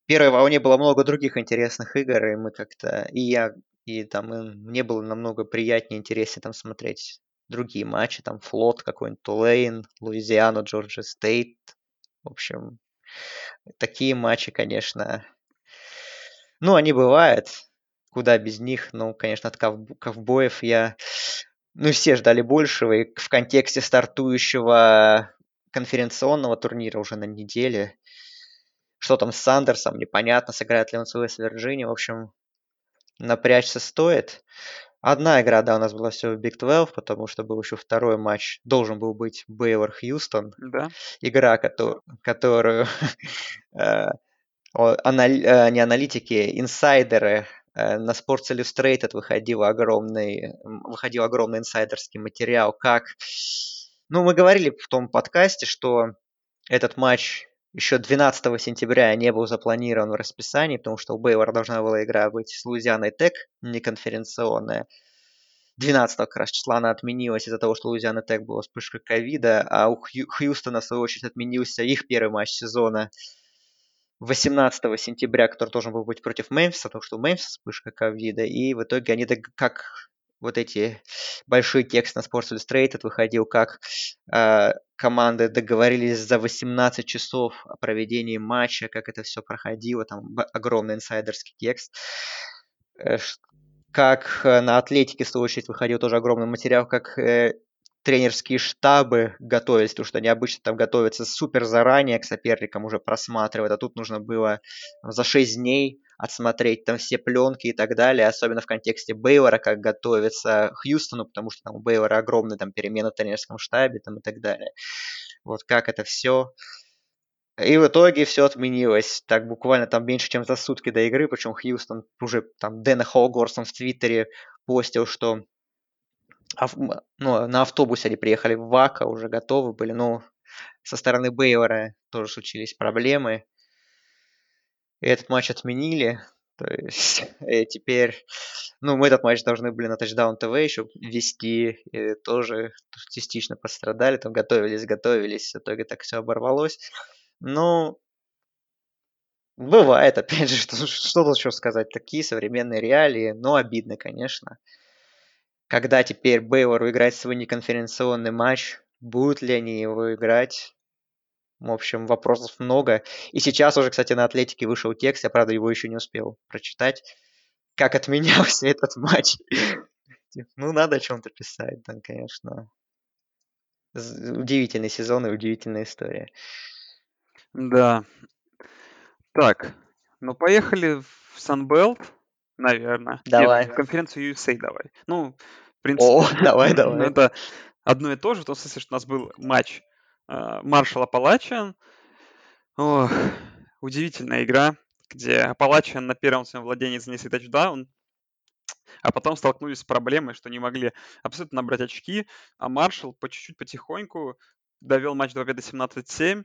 в первой волне было много других интересных игр, и мы как-то... И я и там и мне было намного приятнее, интереснее там смотреть другие матчи, там Флот какой-нибудь, Тулейн, Луизиану, Джорджия Стейт. В общем, такие матчи, конечно, ну, они бывают, куда без них. Ну, конечно, от ковбоев я... Ну, все ждали большего, и в контексте стартующего конференционного турнира уже на неделе. Что там с Сандерсом, непонятно, сыграет ли он свою Вирджинию. В общем, напрячься стоит. Одна игра, да, у нас была все в Big 12, потому что был еще второй матч. Должен был быть Бейвер Хьюстон. Да. Игра, которую, которую э, э, не аналитики, инсайдеры Э, на Sports Illustrated выходил огромный, выходил огромный инсайдерский материал, как... Ну, мы говорили в том подкасте, что этот матч еще 12 сентября не был запланирован в расписании, потому что у Бейвора должна была игра быть с Луизианой Тек, не конференционная. 12 как раз числа она отменилась из-за того, что Луизиана Тек была вспышка ковида, а у Хьюстона, в свою очередь, отменился их первый матч сезона 18 сентября, который должен был быть против Мемфиса, потому что у Мемфиса вспышка ковида, и в итоге они как вот эти большие тексты на Sports Illustrated выходил, как э, команды договорились за 18 часов о проведении матча, как это все проходило, там огромный инсайдерский текст. Э, как э, на Атлетике, в свою очередь, выходил тоже огромный материал, как э, тренерские штабы готовились, потому что они обычно там готовятся супер заранее к соперникам, уже просматривают, а тут нужно было за 6 дней отсмотреть там все пленки и так далее, особенно в контексте Бейвора, как готовится Хьюстону, потому что там у Бейвора огромные там перемены в тренерском штабе там и так далее. Вот как это все и в итоге все отменилось. Так буквально там меньше, чем за сутки до игры. Причем Хьюстон уже там Дэна Холгорсон в Твиттере постил, что ну, на автобусе они приехали в Вака, уже готовы были. Но со стороны Бейвера тоже случились проблемы. И этот матч отменили. То есть теперь, ну, мы этот матч должны были на Touchdown TV еще вести, и тоже частично пострадали, там готовились, готовились, в итоге так все оборвалось. Ну, бывает, опять же, что, что тут еще сказать. Такие современные реалии, но обидно, конечно. Когда теперь Бейвору играть свой неконференционный матч, будут ли они его играть? В общем, вопросов много. И сейчас уже, кстати, на Атлетике вышел текст, я, правда, его еще не успел прочитать, как отменялся этот матч. Ну, надо о чем-то писать, да, конечно. Удивительный сезон и удивительная история. Да. Так, ну поехали в Sunbelt, наверное. Давай. в конференцию USA давай. Ну, в принципе, О, давай, давай. это одно и то же, в том смысле, что у нас был матч Маршал Апалачиан. Ох, удивительная игра, где Апалачиан на первом своем владении занесли тачдаун, а потом столкнулись с проблемой, что не могли абсолютно набрать очки, а Маршал по чуть-чуть потихоньку довел матч до победы 17-7,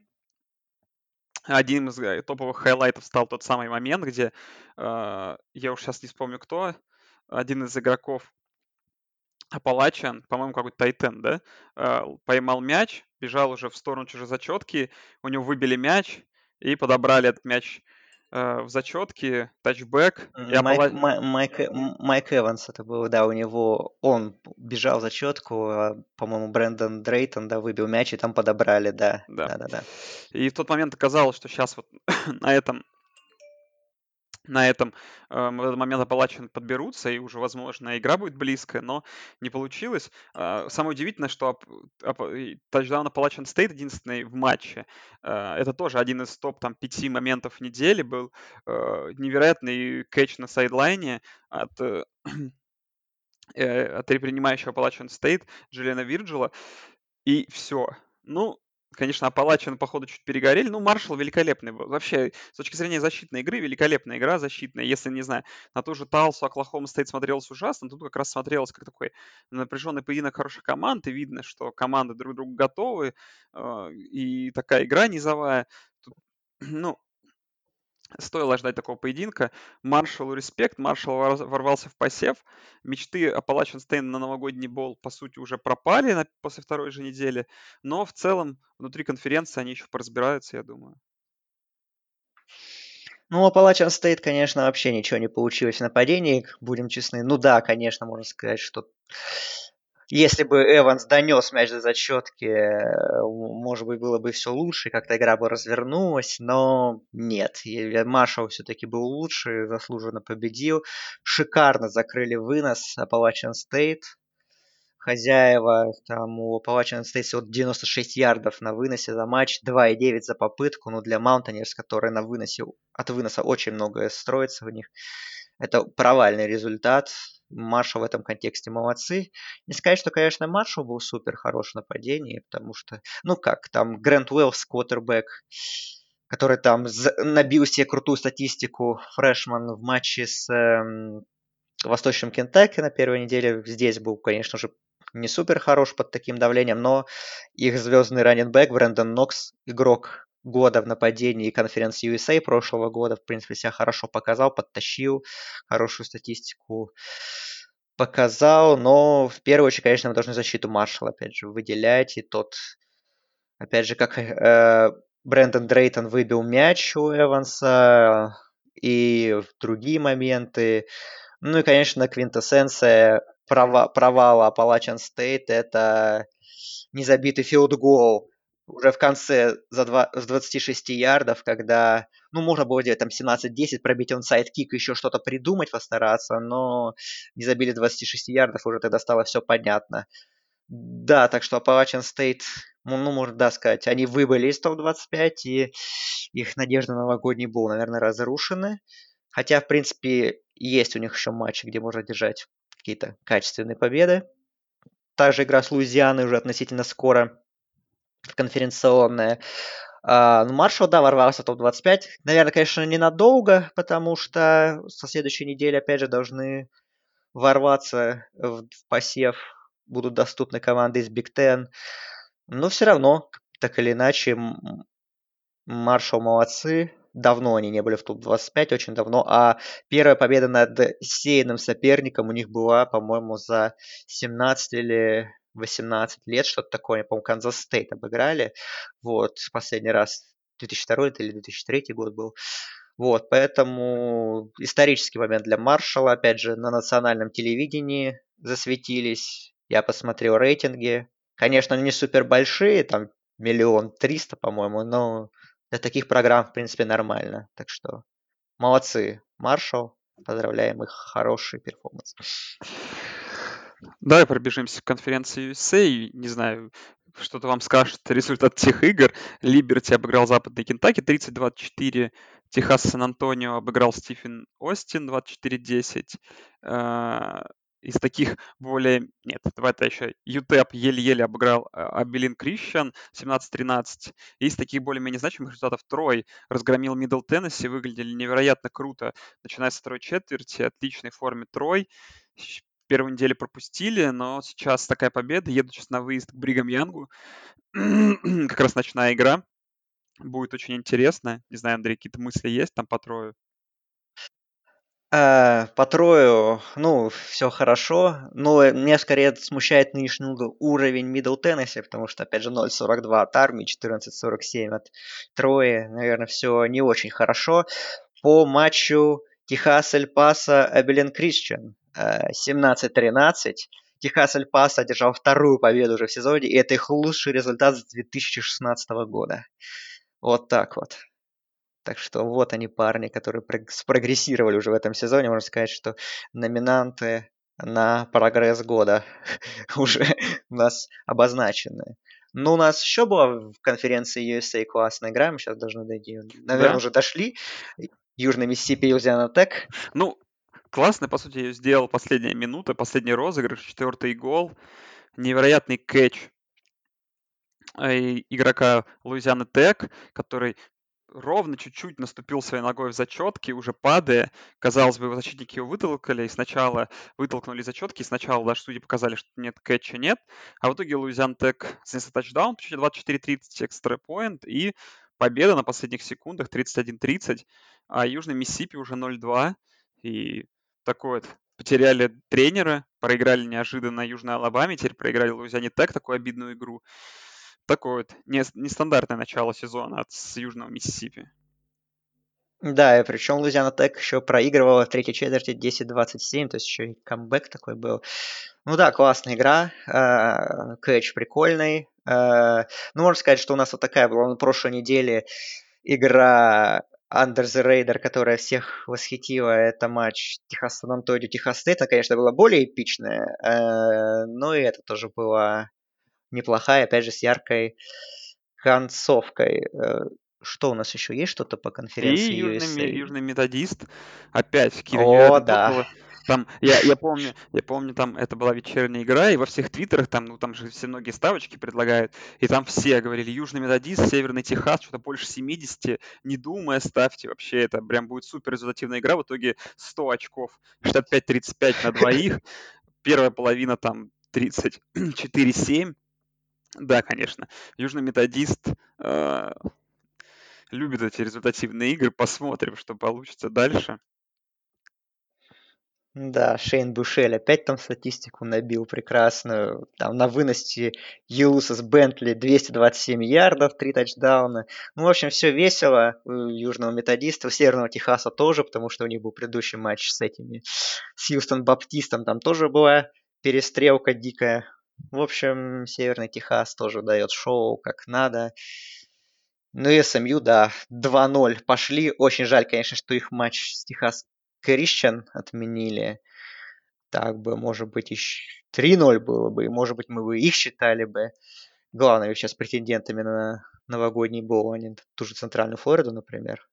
один из э, топовых highlight ов стал тот самый момент, где, э, я уж сейчас не вспомню кто, один из игроков Апалачан, по-моему, какой-то Тайтен, да, э, поймал мяч, бежал уже в сторону чужой зачетки, у него выбили мяч и подобрали этот мяч Э, в зачетке, тачбэк. И Майк, Апала... Майк, Майк Эванс это был, да, у него, он бежал в зачетку, а, по-моему, Брэндон Дрейтон, да, выбил мяч, и там подобрали, да. Да. да, да, да. И в тот момент оказалось, что сейчас вот на этом на этом э, этот момент Апалачин подберутся, и уже, возможно, игра будет близкая, но не получилось. Э, самое удивительное, что ап, ап, тачдаун Апалачин стоит единственный в матче. Э, это тоже один из топ там, пяти моментов недели был. Э, невероятный catch на sideline е от э, от принимающего Апалачин Стейт Джиллиана Вирджила. И все. Ну, Конечно, Апалачин, походу, чуть перегорели. Ну, Маршал великолепный. Вообще, с точки зрения защитной игры, великолепная игра защитная. Если, не знаю, на ту же Талсу, Оклахома стоит смотрелось ужасно, тут как раз смотрелось как такой напряженный поединок хороших команд, и видно, что команды друг другу готовы, э, и такая игра низовая. Тут, ну, Стоило ждать такого поединка. Маршалу респект. Маршал ворвался в посев. Мечты Appalachian State на новогодний бол, по сути, уже пропали на, после второй же недели. Но в целом внутри конференции они еще поразбираются, я думаю. Ну, Appalachian State, конечно, вообще ничего не получилось в нападении, будем честны. Ну да, конечно, можно сказать, что если бы Эванс донес мяч до зачетки, э, может быть, было бы все лучше, как-то игра бы развернулась, но нет. Маршал все-таки был лучше, заслуженно победил. Шикарно закрыли вынос Appalachian State. Хозяева, там у Appalachian State всего 96 ярдов на выносе за матч, 2,9 за попытку, но для Mountaineers, которые на выносе, от выноса очень многое строится в них, это провальный результат. Маршал в этом контексте молодцы. Не сказать, что, конечно, Маршал был супер хорош в нападении, потому что, ну как, там Грэнд Уэллс, квотербек, который там набил себе крутую статистику фрешман в матче с эм, Восточным Кентаки на первой неделе. Здесь был, конечно же, не супер хорош под таким давлением, но их звездный раненбэк Брэндон Нокс, игрок года в нападении конференции USA прошлого года, в принципе, себя хорошо показал, подтащил, хорошую статистику показал, но в первую очередь, конечно, мы должны защиту Маршала, опять же, выделять, и тот, опять же, как э, Брэндон Дрейтон выбил мяч у Эванса, и в другие моменты, ну и, конечно, квинтэссенция провала Appalachian State – это незабитый филд-гол уже в конце за 2, с 26 ярдов, когда, ну, можно было делать там 17-10, пробить он сайт-кик, еще что-то придумать, постараться, но не забили 26 ярдов, уже тогда стало все понятно. Да, так что Appalachian State, ну, можно, да, сказать, они выбыли из топ-25, и их надежды на новогодний был, наверное, разрушены. Хотя, в принципе, есть у них еще матчи, где можно держать какие-то качественные победы. Также игра с Луизианой уже относительно скоро конференционная. А, ну, Маршал, да, ворвался в топ-25. Наверное, конечно, ненадолго, потому что со следующей недели, опять же, должны ворваться в посев. Будут доступны команды из Биг Ten. Но все равно, так или иначе, Маршал молодцы. Давно они не были в топ-25, очень давно. А первая победа над сеянным соперником у них была, по-моему, за 17 или 18 лет, что-то такое, по-моему, Канзас Стейт обыграли. Вот, последний раз 2002 или 2003 год был. Вот, поэтому исторический момент для Маршала, опять же, на национальном телевидении засветились. Я посмотрел рейтинги. Конечно, не супер большие, там миллион триста, по-моему, но для таких программ, в принципе, нормально. Так что молодцы, Маршал. Поздравляем их, хороший перформанс. Давай пробежимся к конференции USA. Не знаю, что-то вам скажет результат тех игр. Либерти обыграл Западный Кентаки 30-24. Техас Сан-Антонио обыграл Стивен Остин 24-10. А, из таких более... Нет, давай это еще. ЮТЭП еле-еле обыграл Абелин Крищан 17-13. Из таких более-менее значимых результатов Трой разгромил Мидл Теннесси. Выглядели невероятно круто, начиная со второй четверти. Отличной форме Трой первой неделе пропустили, но сейчас такая победа. Еду сейчас на выезд к Бригам Янгу. как раз ночная игра. Будет очень интересно. Не знаю, Андрей, какие-то мысли есть там по трою? Э, по трою, ну, все хорошо, но меня скорее смущает нынешний уровень Middle Tennessee, потому что, опять же, 0.42 от армии, 14.47 от Трои, наверное, все не очень хорошо. По матчу Техас Эль Паса Абелен Кристиан. 17-13. Техас Эль Пас одержал вторую победу уже в сезоне, и это их лучший результат с 2016 года. Вот так вот. Так что вот они парни, которые спрогрессировали уже в этом сезоне. Можно сказать, что номинанты на прогресс года уже у нас обозначены. Ну, у нас еще была в конференции USA классная игра, мы сейчас должны дойти. Наверное, да? уже дошли. Южный Миссисипи и Лузиана Тек. Ну, классно, по сути, сделал последняя минута, последний розыгрыш, четвертый гол, невероятный кэч э, игрока Луизианы Тек, который ровно чуть-чуть наступил своей ногой в зачетке, уже падая. Казалось бы, защитники его вытолкали, и сначала вытолкнули зачетки, и сначала даже судьи показали, что нет кэтча, нет. А в итоге Луизиан Тек снес тачдаун, 24-30 экстра поинт, и победа на последних секундах 31-30, а Южный Миссипи уже 0-2. И такой вот потеряли тренера, проиграли неожиданно Южной Алабаме, теперь проиграли Луизиане Тек, такую обидную игру. Такое вот нестандартное начало сезона от с Южного Миссисипи. Да, и причем Лузиана Тек еще проигрывала в третьей четверти 10-27, то есть еще и камбэк такой был. Ну да, классная игра, э, кэч прикольный. Э, ну, можно сказать, что у нас вот такая была на прошлой неделе игра Under the Raider, которая всех восхитила, это матч Техас Сан Антонио, Техас Стейт. Она, конечно, была более эпичная, э, но и это тоже была неплохая, опять же, с яркой концовкой. Э, что у нас еще есть? Что-то по конференции И южный, южный методист. Опять О, да. Там, я, я помню, я помню, там это была вечерняя игра, и во всех твиттерах там, ну, там же все многие ставочки предлагают, и там все говорили, Южный Методист, Северный Техас, что-то больше 70, не думая, ставьте, вообще это прям будет супер результативная игра, в итоге 100 очков, 65-35 на двоих, первая половина там 34-7, да, конечно, Южный Методист э, любит эти результативные игры, посмотрим, что получится дальше. Да, Шейн Бушель опять там статистику набил прекрасную. Там на выносе Юлуса с Бентли 227 ярдов, 3 тачдауна. Ну, в общем, все весело у Южного Методиста, у Северного Техаса тоже, потому что у них был предыдущий матч с этими, с Хьюстон Баптистом. Там тоже была перестрелка дикая. В общем, Северный Техас тоже дает шоу как надо. Ну и СМЮ, да, 2-0 пошли. Очень жаль, конечно, что их матч с Техас Christian отменили. Так бы, может быть, еще 3-0 было бы, и, может быть, мы бы их считали бы главными сейчас претендентами на новогодний бол, а не ту же Центральную Флориду, например.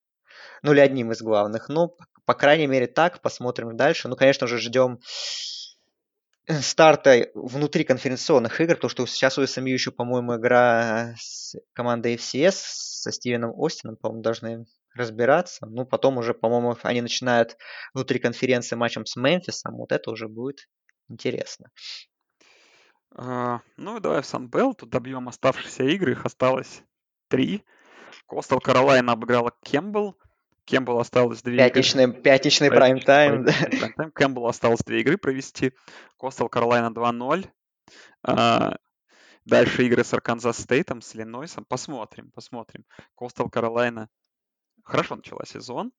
Ну, или одним из главных. Ну, по крайней мере, так. Посмотрим дальше. Ну, конечно же, ждем старта внутри конференционных игр, то что сейчас у SMU еще, по-моему, игра с командой FCS со Стивеном Остином, по-моему, должны разбираться. Ну, потом уже, по-моему, они начинают внутри конференции матчем с Мемфисом. Вот это уже будет интересно. Uh, ну, давай в Сан-Белл. Тут добьем оставшиеся игры. Их осталось три. Костел Каролайна обыграла Кембл. Кембл осталось две пятничный, игры. Пятничный прайм-тайм. Прайм Кембл осталось две игры провести. Костел Каролайна 2-0. Э, дальше игры с Арканзас Стейтом, с Иллинойсом. Посмотрим, посмотрим. Костел Каролайна хорошо начала сезон.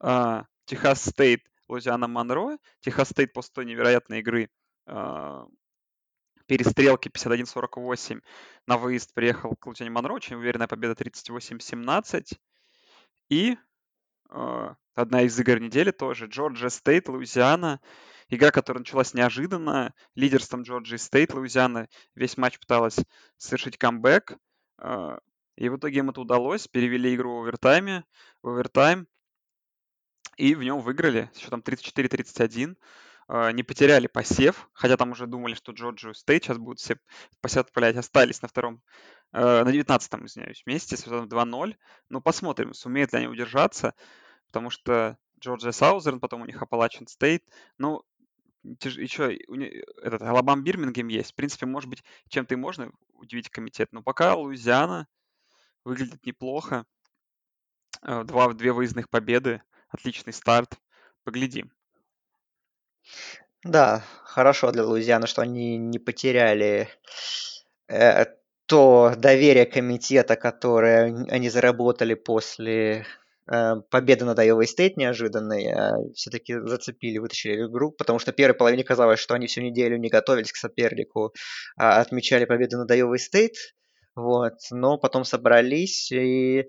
А, Техас Стейт, Лузиана Монро. Техас Стейт после той невероятной игры а, перестрелки 51-48 на выезд приехал к Лузиане Монро. Очень уверенная победа 38-17. И э, одна из игр недели тоже. Джорджия Стейт, Луизиана. Игра, которая началась неожиданно. Лидерством Джорджии Стейт, Луизиана весь матч пыталась совершить камбэк. Э, и в итоге им это удалось. Перевели игру в овертайме, в овертайм. И в нем выиграли с счетом 34-31. А, не потеряли посев, хотя там уже думали, что Джорджию Стейт сейчас будут все посев отправлять. Остались на втором, а, на 19-м, извиняюсь, месте с счетом 2-0. Ну, посмотрим, сумеют ли они удержаться, потому что Джорджия Саузерн, потом у них Апалачин Стейт. Ну, еще этот Алабам Бирмингем есть. В принципе, может быть, чем-то и можно удивить комитет. Но пока Луизиана, выглядит неплохо. Э, два, две выездных победы, отличный старт. Поглядим. Да, хорошо для Луизианы, что они не потеряли э, то доверие комитета, которое они заработали после э, победы над Iowa State неожиданной, а все-таки зацепили, вытащили игру, потому что первой половине казалось, что они всю неделю не готовились к сопернику, а отмечали победу над Iowa State, вот. Но потом собрались и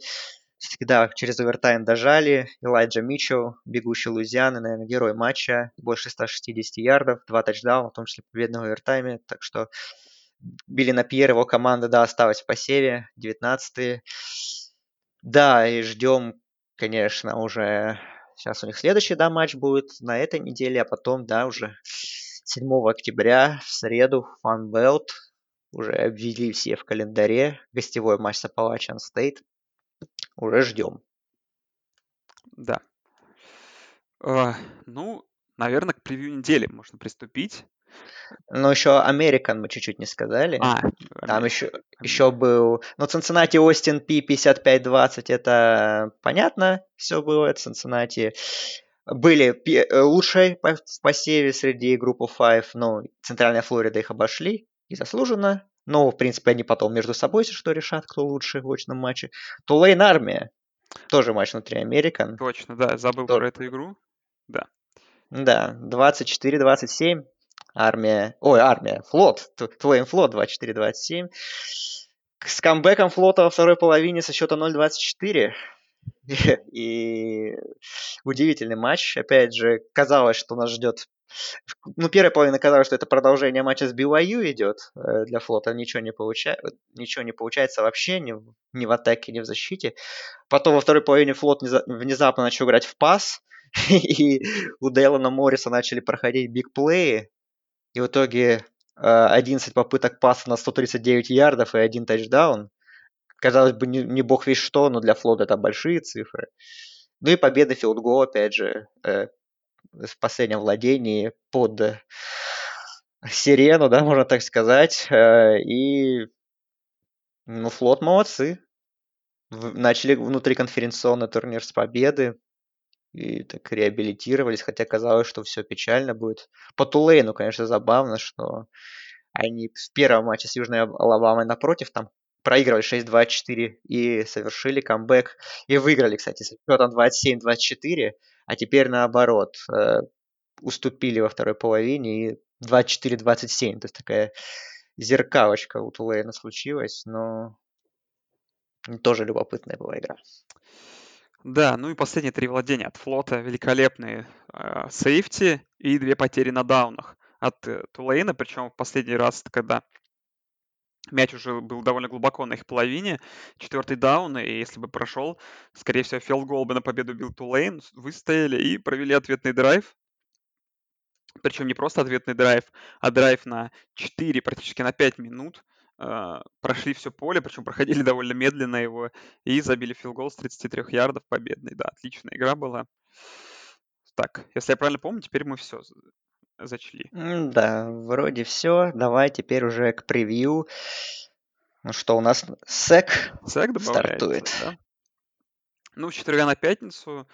все-таки, да, через овертайм дожали. Элайджа Митчелл, бегущий Луизианы, наверное, герой матча. Больше 160 ярдов, два тачдауна, в том числе победного овертайме. Так что Билли Напьер, его команда, да, осталась в посеве, 19 Да, и ждем, конечно, уже... Сейчас у них следующий, да, матч будет на этой неделе, а потом, да, уже 7 октября в среду Фанбелт уже обвели все в календаре. Гостевой матч с Appalachian State. Уже ждем. Да. Uh, ну, наверное, к превью недели можно приступить. Но еще Американ мы чуть-чуть не сказали. А, Там еще, еще был... Ну, Cincinnati Остин P 55-20, это понятно все было. Cincinnati были э, лучшие в посеве среди группы 5, но Центральная Флорида их обошли и заслуженно. Но, в принципе, они потом между собой, что, решат, кто лучше в очном матче. Тулейн Армия. Тоже матч внутри Американ. Точно, да, забыл То... про эту игру. Да. Да, 24-27. Армия, ой, армия, флот, Тулейн флот 24-27. С камбэком флота во второй половине со счета 0-24. И удивительный матч. Опять же, казалось, что нас ждет ну, первая половина казалось, что это продолжение матча с BYU идет э, для флота. Ничего не, получа... Ничего не получается вообще ни в... ни в атаке, ни в защите. Потом во второй половине флот внезапно начал играть в пас. и у Дейлона Морриса начали проходить big play и, и в итоге 11 попыток паса на 139 ярдов и один тачдаун. Казалось бы, не, бог весь что, но для флота это большие цифры. Ну и победа field goal, опять же, э, в последнем владении под сирену, да, можно так сказать. Э, и, ну, флот молодцы. Начали внутриконференционный турнир с победы и так реабилитировались, хотя казалось, что все печально будет. По Тулейну, конечно, забавно, что они в первом матче с Южной Алабамой напротив там проигрывали 6-2-4 и совершили камбэк. И выиграли, кстати, с счетом 27-24, а теперь наоборот. Э, уступили во второй половине и 24-27. То есть такая зеркалочка у Тулейна случилась, но тоже любопытная была игра. Да, ну и последние три владения от флота. Великолепные э, сейфти и две потери на даунах от э, Тулейна. Причем в последний раз, когда мяч уже был довольно глубоко на их половине. Четвертый даун, и если бы прошел, скорее всего, филгол бы на победу бил Тулейн. Выстояли и провели ответный драйв. Причем не просто ответный драйв, а драйв на 4, практически на 5 минут. Uh, прошли все поле, причем проходили довольно медленно его, и забили филгол с 33 ярдов победный. Да, отличная игра была. Так, если я правильно помню, теперь мы все зачли. Да, вроде все. Давай теперь уже к превью. Ну что, у нас SEC, SEC стартует. Да? Ну, с четверга на пятницу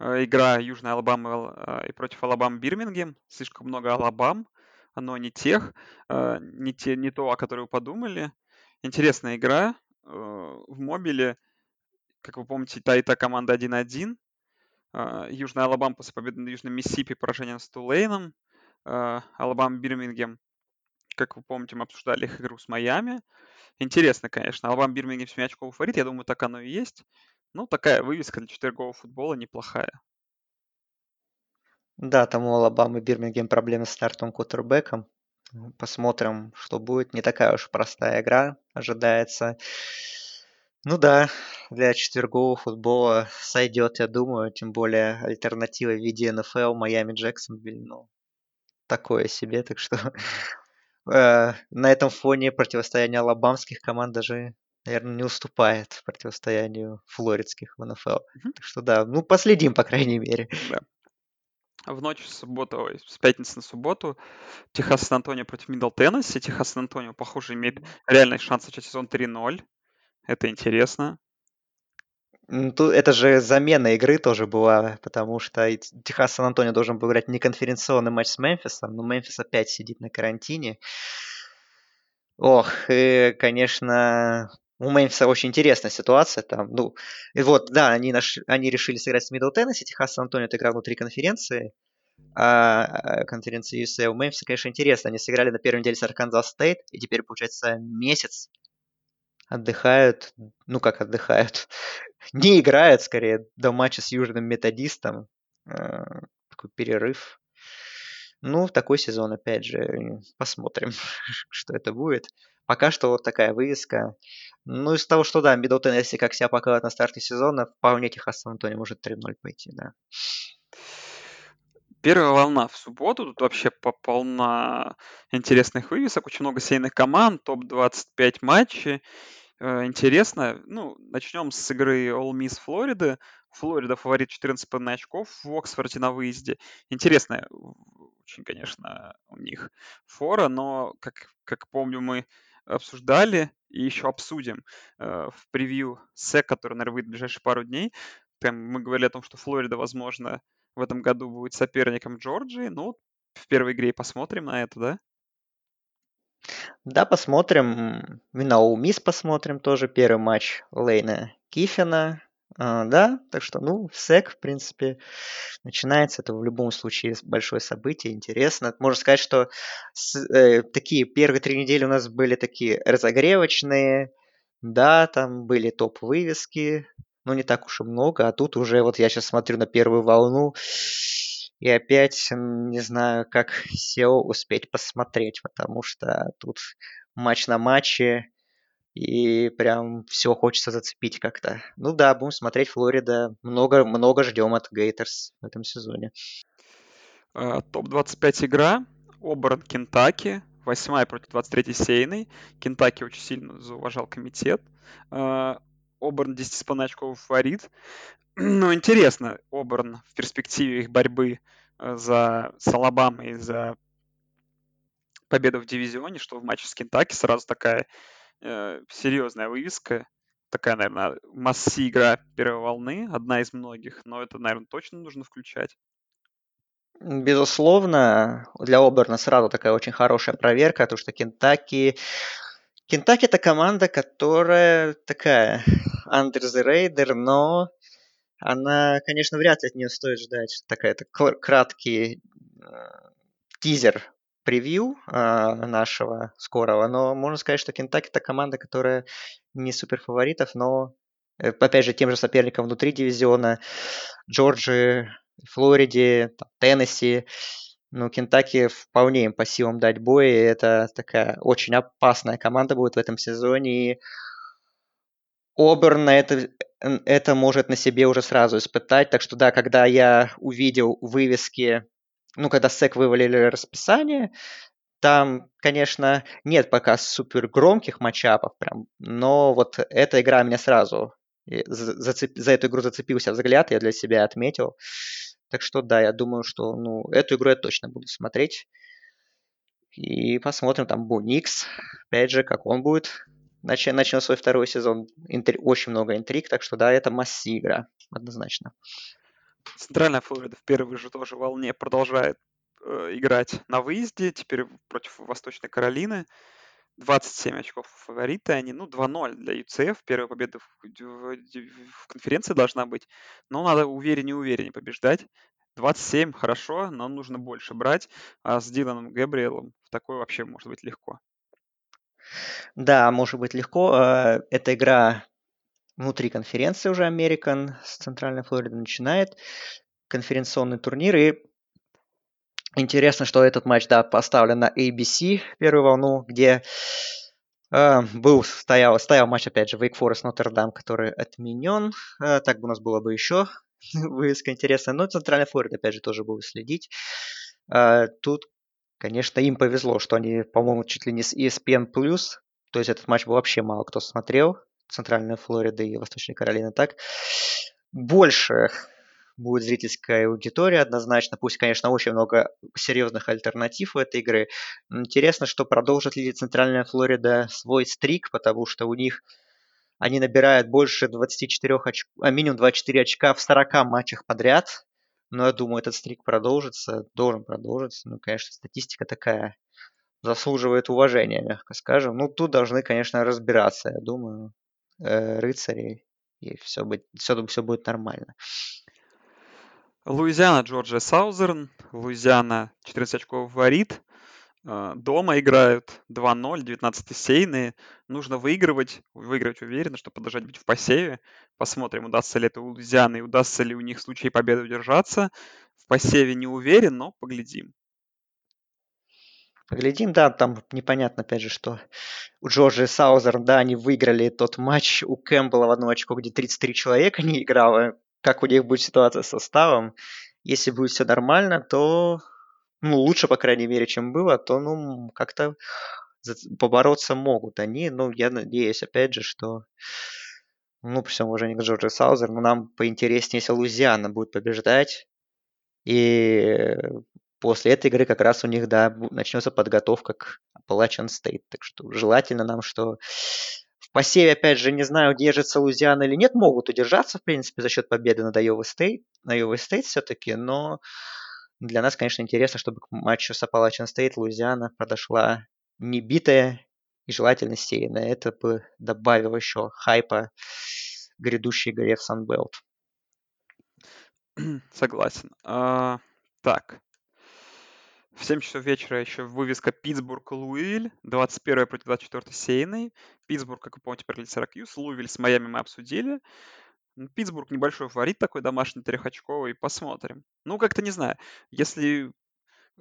Э, игра Южная Алабама э, и против Алабам Бирмингем. Слишком много Алабам, оно не тех, э, не, те, не то, о которой вы подумали. Интересная игра. В мобиле, как вы помните, та и та команда 1-1. Южная Алабама после победы на Южном Миссисипи поражение с Тулейном. Алабама Бирмингем, как вы помните, мы обсуждали их игру с Майами. Интересно, конечно. Алабама Бирмингем 7 очков фаворит, я думаю, так оно и есть. Ну, такая вывеска для четвергового футбола неплохая. Да, там у Алабамы Бирмингем проблемы с стартовым кутербеком. Посмотрим, что будет. Не такая уж простая игра ожидается. Ну да, для четвергового футбола сойдет, я думаю. Тем более альтернатива в виде НФЛ Майами Джексонвиль, ну, такое себе. Так что э, на этом фоне противостояние алабамских команд даже наверное, не уступает противостоянию флоридских в НФЛ. Mm-hmm. Так что да, ну последим, по крайней мере. Да. В ночь с субботу, ой, с пятницы на субботу Техас Сан-Антонио против Мидл Теннесси. Техас Сан-Антонио, похоже, имеет реальный шанс начать сезон 3-0. Это интересно. Это же замена игры тоже была, потому что Техас Сан-Антонио должен был играть не конференционный матч с Мемфисом, но Мемфис опять сидит на карантине. Ох, и, конечно, у Мемфиса очень интересная ситуация там. Ну, и вот, да, они, наш, они решили сыграть с Мидл Теннесси, Техас Антонио отыграл внутри конференции, а, а Conference USA. У Мемфиса, конечно, интересно. Они сыграли на первой неделе с Арканзас Стейт, и теперь, получается, месяц отдыхают. Ну, как отдыхают? Не играют, скорее, до матча с Южным Методистом. А, такой перерыв. Ну, такой сезон, опять же, посмотрим, что это будет. Пока что вот такая вывеска. Ну, из того, что да, Мидл Теннесси как себя показывает на старте сезона, вполне Техас Сан-Антонио может 3-0 пойти, да. Первая волна в субботу, тут вообще полна интересных вывесок, очень много сейных команд, топ-25 матчей. Э, интересно, ну, начнем с игры All Miss Флориды. Флорида фаворит 14,5 очков в Оксфорде на выезде. Интересная очень, конечно, у них фора, но, как, как помню, мы обсуждали и еще обсудим э, в превью СЭК, который, наверное, выйдет в ближайшие пару дней. Там мы говорили о том, что Флорида, возможно, в этом году будет соперником Джорджии. Ну, в первой игре посмотрим на это, да? Да, посмотрим. И на Мисс посмотрим тоже. Первый матч Лейна Кифина. А, да, так что, ну, СЭК, в принципе, начинается. Это в любом случае большое событие, интересно. Можно сказать, что с, э, такие первые три недели у нас были такие разогревочные, да, там были топ-вывески, но не так уж и много, а тут уже вот я сейчас смотрю на первую волну, и опять не знаю, как SEO успеть посмотреть, потому что тут матч на матче, И прям все хочется зацепить как-то. Ну да, будем смотреть Флорида. Много, много ждем от Гейтерс в этом сезоне. А, Топ-25 игра. Оборон Кентаки. Восьмая против 23 сейной. Кентаки очень сильно зауважал комитет. Оберн 10,5 очков фаворит. Ну, интересно, Оберн в перспективе их борьбы э, за с Алабамой, за победу в дивизионе, что в матче с Кентаки сразу такая э, серьезная вывеска. Такая, наверное, масси игра первой волны, одна из многих, но это, наверное, точно нужно включать. Безусловно, для Оберна сразу такая очень хорошая проверка, потому что Кентаки... Кентаки это команда, которая такая under the radar, но она, конечно, вряд ли от нее стоит ждать. Такая-то краткий э, тизер превью э, нашего скорого, но можно сказать, что Кентаки это команда, которая не супер фаворитов, но э, опять же тем же соперником внутри дивизиона Джорджи, Флориде, Теннесси. Ну, Кентаки вполне им по силам дать бой, и это такая очень опасная команда будет в этом сезоне, и Оберн на это, это может на себе уже сразу испытать. Так что да, когда я увидел вывески, ну, когда SEC вывалили расписание, там, конечно, нет пока супер громких матчапов прям, но вот эта игра меня сразу зацеп... за эту игру зацепился взгляд, я для себя отметил. Так что да, я думаю, что ну, эту игру я точно буду смотреть. И посмотрим там Буникс, опять же, как он будет начал, начал свой второй сезон. Интри... Очень много интриг, так что да, это масси игра, однозначно. Центральная Флорида в первой же тоже волне продолжает э, играть на выезде, теперь против Восточной Каролины. 27 очков фавориты они, ну, 2-0 для UCF. Первая победа в, в, в конференции должна быть. Но надо увереннее увереннее побеждать. 27 хорошо, но нужно больше брать. А с Диланом Габриэлом такое вообще может быть легко. Да, может быть легко. Э, эта игра внутри конференции уже American с Центральной Флориды начинает конференционный турнир. И интересно, что этот матч, да, поставлен на ABC первую волну, где э, был, стоял, стоял матч, опять же, Wake Forest Notre-Dame, который отменен. Э, так бы у нас было бы еще вывеска интересная. Но Центральная Флорида, опять же, тоже будет следить. Э, тут Конечно, им повезло, что они, по-моему, чуть ли не с ESPN+, то есть этот матч был вообще мало кто смотрел, Центральная Флорида и Восточная Каролина так. Больше будет зрительская аудитория однозначно. Пусть, конечно, очень много серьезных альтернатив у этой игры. Интересно, что продолжит ли Центральная Флорида свой стрик, потому что у них они набирают больше 24 очков, а минимум 24 очка в 40 матчах подряд. Но я думаю, этот стрик продолжится, должен продолжиться. Ну, конечно, статистика такая заслуживает уважения, мягко скажем. Ну, тут должны, конечно, разбираться, я думаю, э, рыцари, и все, будет, все, все будет нормально. Луизиана, Джорджия, Саузерн. Луизиана 14 очков варит. А, дома играют 2-0, 19 сейные. Нужно выигрывать, выигрывать уверенно, чтобы продолжать быть в посеве. Посмотрим, удастся ли это у Лузианы, удастся ли у них в случае победы удержаться. В посеве не уверен, но поглядим. Поглядим, да, там непонятно, опять же, что у Джорджа и Саузерн, да, они выиграли тот матч у Кэмпбелла в одну очко, где 33 человека не играло. Как у них будет ситуация с составом? Если будет все нормально, то ну, лучше, по крайней мере, чем было, то, ну, как-то побороться могут они. Ну, я надеюсь, опять же, что, ну, при всем уважении к Джорджи Саузер, но нам поинтереснее, если Лузиана будет побеждать. И после этой игры как раз у них, да, начнется подготовка к Appalachian State. Так что желательно нам, что в посеве, опять же, не знаю, держится Лузиана или нет, могут удержаться, в принципе, за счет победы над Iowa State, на Iowa State все-таки, но для нас, конечно, интересно, чтобы к матчу с Appalachian State Луизиана подошла не битая и желательно сеянная. Это бы добавило еще хайпа грядущей игре в Sunbelt. Согласен. А, так. В 7 часов вечера еще вывеска Питтсбург-Луиль, 21 против 24 сейной. Питтсбург, как вы помните, перли Сиракьюз. Луивиль с Майами мы обсудили. Питтсбург небольшой фаворит такой домашний трехочковый, посмотрим. Ну, как-то не знаю. Если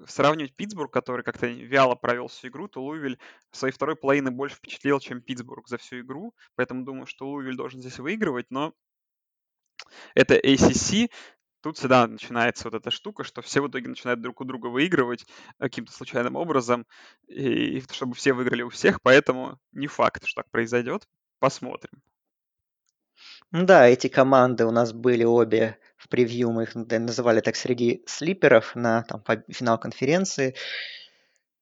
сравнивать Питтсбург, который как-то вяло провел всю игру, то Луивиль своей второй половины больше впечатлил, чем Питтсбург за всю игру. Поэтому думаю, что Луивиль должен здесь выигрывать, но это ACC, тут всегда начинается вот эта штука, что все в итоге начинают друг у друга выигрывать каким-то случайным образом, и чтобы все выиграли у всех, поэтому не факт, что так произойдет. Посмотрим. Да, эти команды у нас были обе в превью, мы их называли так среди слиперов на там, финал конференции.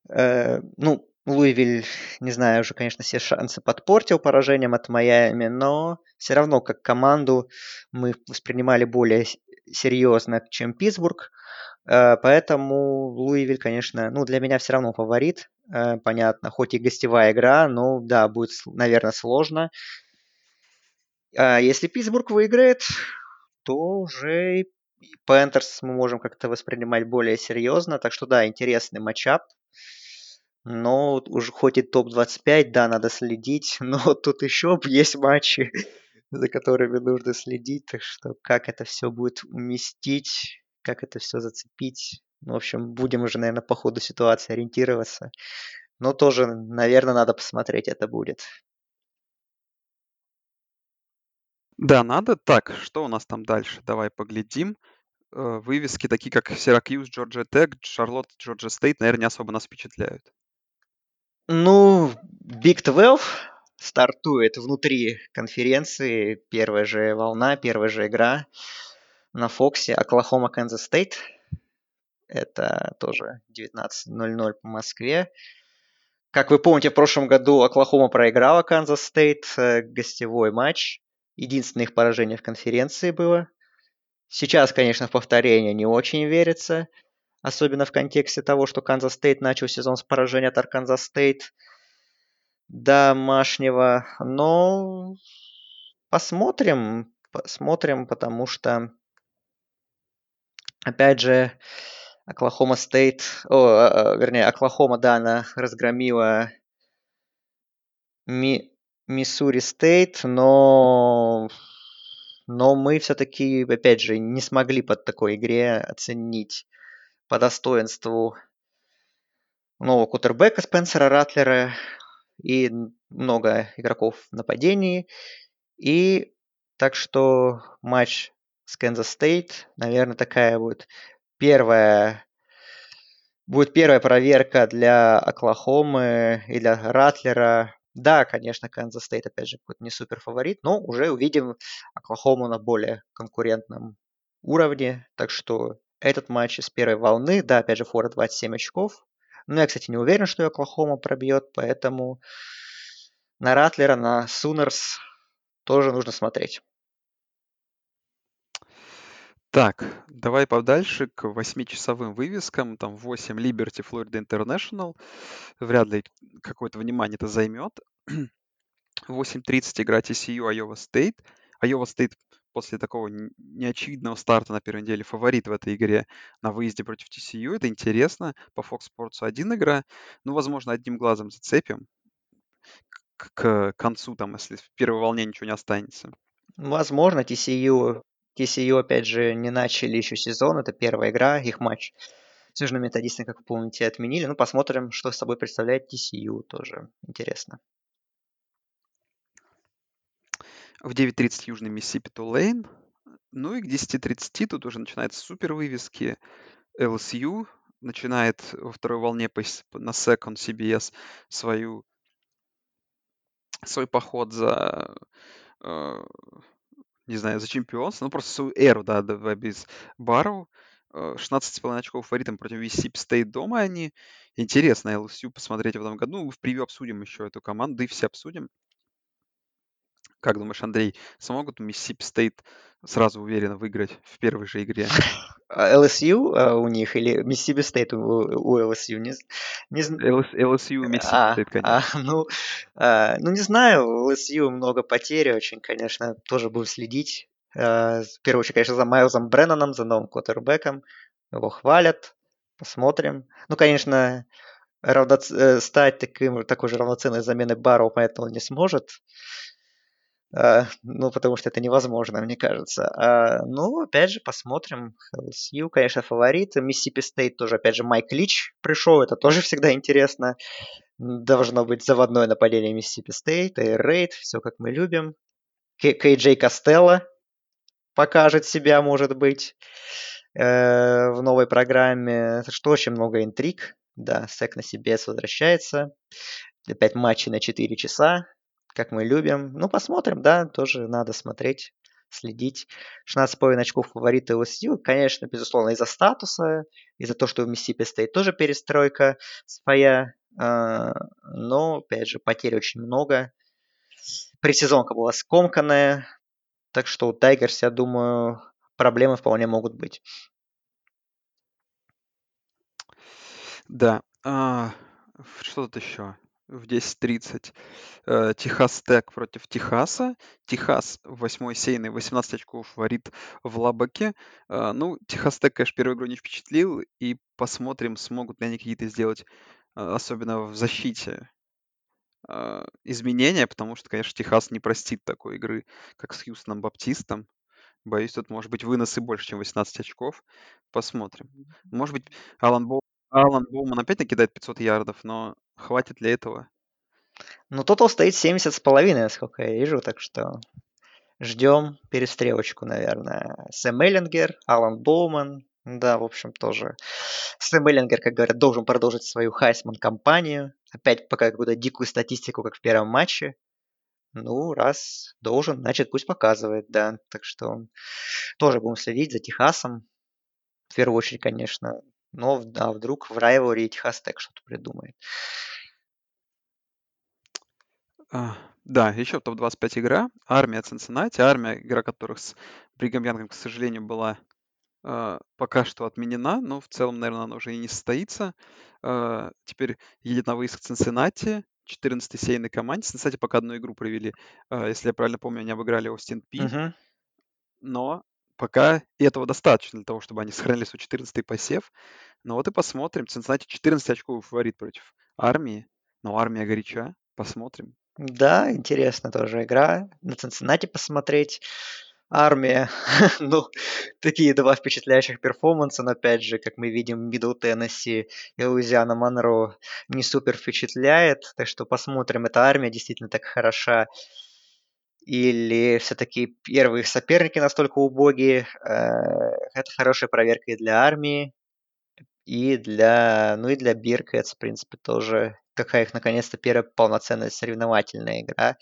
Э, ну, Луивиль, не знаю, уже, конечно, все шансы подпортил поражением от Майами, но все равно как команду мы воспринимали более серьезно, чем Питтсбург. Э, поэтому Луивиль, конечно, ну, для меня все равно фаворит. Э, понятно, хоть и гостевая игра, но да, будет, наверное, сложно. А если Питтсбург выиграет, то уже Пентерс мы можем как-то воспринимать более серьезно. Так что да, интересный матчап. Но уже хоть и топ-25, да, надо следить. Но тут еще есть матчи, за которыми нужно следить. Так что как это все будет уместить, как это все зацепить. Ну, в общем, будем уже, наверное, по ходу ситуации ориентироваться. Но тоже, наверное, надо посмотреть это будет. Да, надо. Так, что у нас там дальше? Давай поглядим. Э, вывески такие, как Сиракьюз, Джорджия Тек, Шарлотт, Джорджия Стейт, наверное, не особо нас впечатляют. Ну, Big 12 стартует внутри конференции. Первая же волна, первая же игра на Фоксе. Оклахома, Канзас Стейт. Это тоже 19.00 по Москве. Как вы помните, в прошлом году Оклахома проиграла Канзас Стейт э, гостевой матч. Единственное их поражение в конференции было. Сейчас, конечно, в повторение не очень верится. Особенно в контексте того, что Канзас Стейт начал сезон с поражения от Арканзас Стейт домашнего. Но посмотрим, посмотрим, потому что, опять же, Оклахома Стейт, о, вернее, Оклахома, да, она разгромила Ми, Миссури Стейт, но, но мы все-таки, опять же, не смогли под такой игре оценить по достоинству нового квотербека Спенсера Ратлера и много игроков в нападении. И так что матч с Канзас Стейт, наверное, такая будет первая будет первая проверка для Оклахомы и для Ратлера да, конечно, Канзас Стейт, опять же, какой-то не супер фаворит, но уже увидим Оклахому на более конкурентном уровне. Так что этот матч из первой волны, да, опять же, фора 27 очков. Но я, кстати, не уверен, что Оклахома пробьет, поэтому на Ратлера, на Сунерс тоже нужно смотреть. Так, давай подальше к восьмичасовым вывескам. Там 8 Liberty Florida International. Вряд ли какое-то внимание это займет. 8.30 игра TCU Iowa State. Iowa State после такого неочевидного старта на первой неделе фаворит в этой игре на выезде против TCU. Это интересно. По Fox Sports один игра. Ну, возможно, одним глазом зацепим к, к концу, там, если в первой волне ничего не останется. Возможно, TCU TCU, опять же, не начали еще сезон, это первая игра, их матч с Южным Методистом, как вы помните, отменили. Ну, посмотрим, что с собой представляет TCU, тоже интересно. В 9.30 Южный Миссисипи Тулейн. Ну и к 10.30 тут уже начинаются супер вывески. LSU начинает во второй волне на Second CBS свою, свой поход за э, не знаю, за чемпионство, ну просто свою эру, да, без Барроу. 16,5 очков фаворитом против Миссисипи Стейт дома они. Интересно LSU посмотреть в этом году. Ну, в превью обсудим еще эту команду, и все обсудим. Как думаешь, Андрей, смогут Миссисипи Стейт сразу уверенно выиграть в первой же игре? LSU а, у них или Mississippi State у, у LSU? Не, не... LSU Mississippi а, State, конечно. А, ну, а, ну, не знаю, у LSU много потерь очень, конечно, тоже буду следить. А, в первую очередь, конечно, за Майлзом Бреннаном, за новым квотербеком. Его хвалят, посмотрим. Ну, конечно, равноц... Э, стать таким, такой же равноценной заменой Барроу, поэтому не сможет. А, ну, потому что это невозможно, мне кажется. А, ну, опять же, посмотрим. LSU, конечно, фаворит. Миссисипи Стейт тоже, опять же, Майк Лич пришел. Это тоже всегда интересно. Должно быть заводное нападение Миссисипи Стейт, Air Raid, все как мы любим. Кей Джей Костелло покажет себя, может быть, э, в новой программе. Что очень много интриг. Да, SEC на CBS возвращается. Опять матчи на 4 часа как мы любим. Ну, посмотрим, да, тоже надо смотреть, следить. 16,5 очков фавориты LSU, конечно, безусловно, из-за статуса, из-за того, что в Миссипи стоит тоже перестройка своя, а, но, опять же, потерь очень много. Пресезонка была скомканная, так что у Тайгерс, я думаю, проблемы вполне могут быть. Да. А, что тут еще? В 10.30. Э, Техас Тек против Техаса. Техас в восьмой сейной 18 очков варит в Лабаке. Э, ну, Техас Тек, конечно, первую игру не впечатлил. И посмотрим, смогут ли они какие-то сделать, э, особенно в защите, изменения, потому что, конечно, Техас не простит такой игры, как с Хьюстоном Баптистом. Боюсь, тут может быть выносы больше, чем 18 очков. Посмотрим. Может быть, Алан Боу Алан Боуман опять накидает 500 ярдов, но хватит ли этого? Ну, тотал стоит 70 с половиной, насколько я вижу, так что ждем перестрелочку, наверное. Сэм Эллингер, Алан Боуман, да, в общем, тоже. Сэм Эллингер, как говорят, должен продолжить свою Хайсман-компанию. Опять пока какую-то дикую статистику, как в первом матче. Ну, раз должен, значит, пусть показывает, да. Так что тоже будем следить за Техасом. В первую очередь, конечно, но да, вдруг в райворе Техас Тек что-то придумает. А, да, еще топ-25 игра. Армия Цинциннати. Армия, игра которых с Бригам Янгом, к сожалению, была э, пока что отменена, но в целом, наверное, она уже и не состоится. Э, теперь едет на выезд к Цинциннати, 14-й сейной команде. Цинциннати пока одну игру провели. Э, если я правильно помню, они обыграли Остин Пи. Угу. Но пока этого достаточно для того, чтобы они сохранили свой 14-й посев. Ну вот и посмотрим. Цинциннати 14 очков фаворит против армии. Но армия горяча. Посмотрим. Да, интересно тоже игра. На Цинциннати посмотреть. Армия, ну, такие два впечатляющих перформанса, но опять же, как мы видим, Мидл Теннесси и Луизиана Монро не супер впечатляет, так что посмотрим, эта армия действительно так хороша или все-таки первые соперники настолько убогие. Э, это хорошая проверка и для армии, и для, ну и для Биркетс, в принципе, тоже какая их наконец-то первая полноценная соревновательная игра,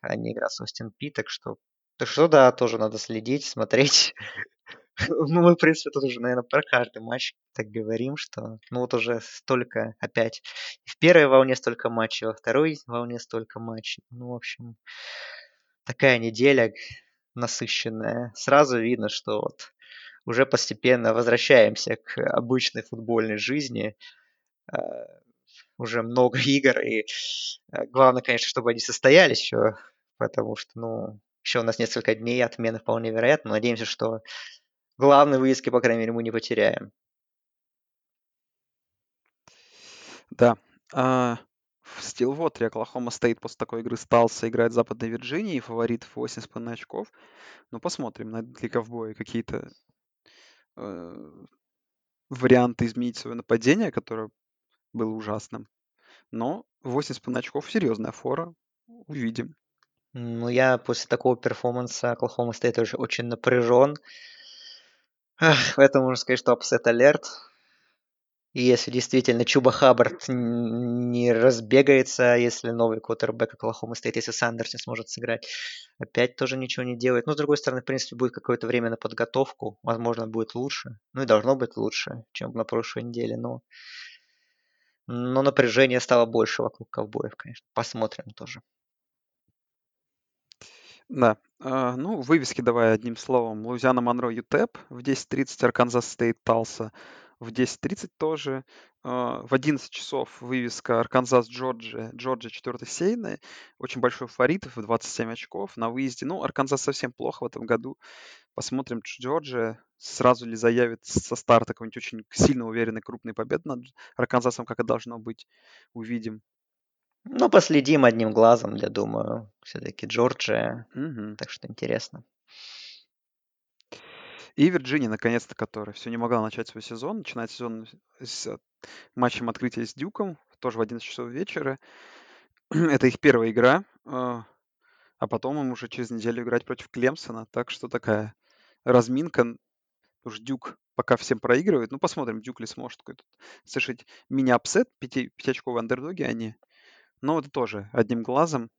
а не игра с Остин Пи, так что, так что да, тоже надо следить, смотреть. Ну, мы, в принципе, тут уже, наверное, про каждый матч так говорим, что ну вот уже столько опять. В первой волне столько матчей, во второй волне столько матчей. Ну, в общем, такая неделя насыщенная. Сразу видно, что вот уже постепенно возвращаемся к обычной футбольной жизни. Э, уже много игр, и э, главное, конечно, чтобы они состоялись еще, потому что, ну, еще у нас несколько дней отмены вполне вероятно. Надеемся, что главные выездки, по крайней мере, мы не потеряем. Да. А, в Стилвотере Оклахома Стейт после такой игры стался играть в Западной Вирджинии, фаворит в 8,5 очков. Ну, посмотрим, найдут ли ковбои какие-то э, варианты изменить свое нападение, которое было ужасным. Но 8,5 очков серьезная фора. Увидим. Ну, я после такого перформанса Оклахома Стейт уже очень напряжен. Поэтому можно сказать, что upset alert. Если действительно Чуба Хаббард не разбегается, если новый квотербек Оклахома Стейт, если Сандерс не сможет сыграть, опять тоже ничего не делает. Но, с другой стороны, в принципе, будет какое-то время на подготовку. Возможно, будет лучше. Ну и должно быть лучше, чем на прошлой неделе. Но, но напряжение стало больше вокруг ковбоев, конечно. Посмотрим тоже. Да. А, ну, вывески давай одним словом. Луизиана Монро ЮТЭП в 10.30, Арканзас Стейт Талса в 10.30 тоже. А, в 11 часов вывеска Арканзас Джорджия, Джорджия 4 сеяная. Очень большой фаворит в 27 очков на выезде. Ну, Арканзас совсем плохо в этом году. Посмотрим, Джорджия сразу ли заявит со старта какой-нибудь очень сильно уверенный крупный побед над Арканзасом, как и должно быть. Увидим. Ну, последим одним глазом, я думаю. Все-таки Джорджия. Мгм. Так что интересно. И Вирджиния, наконец-то, которая все не могла начать свой сезон, начинает сезон с э, матчем открытия с Дюком, тоже в 11 часов вечера. Это их первая игра, а а потом им уже через неделю играть против Клемсона. Так что такая разминка. Уж Дюк пока всем проигрывает. Ну, посмотрим, Дюк ли сможет какой-то совершить мини- upset. Пяти, пятиочковые андердоги они. Но это тоже одним глазом.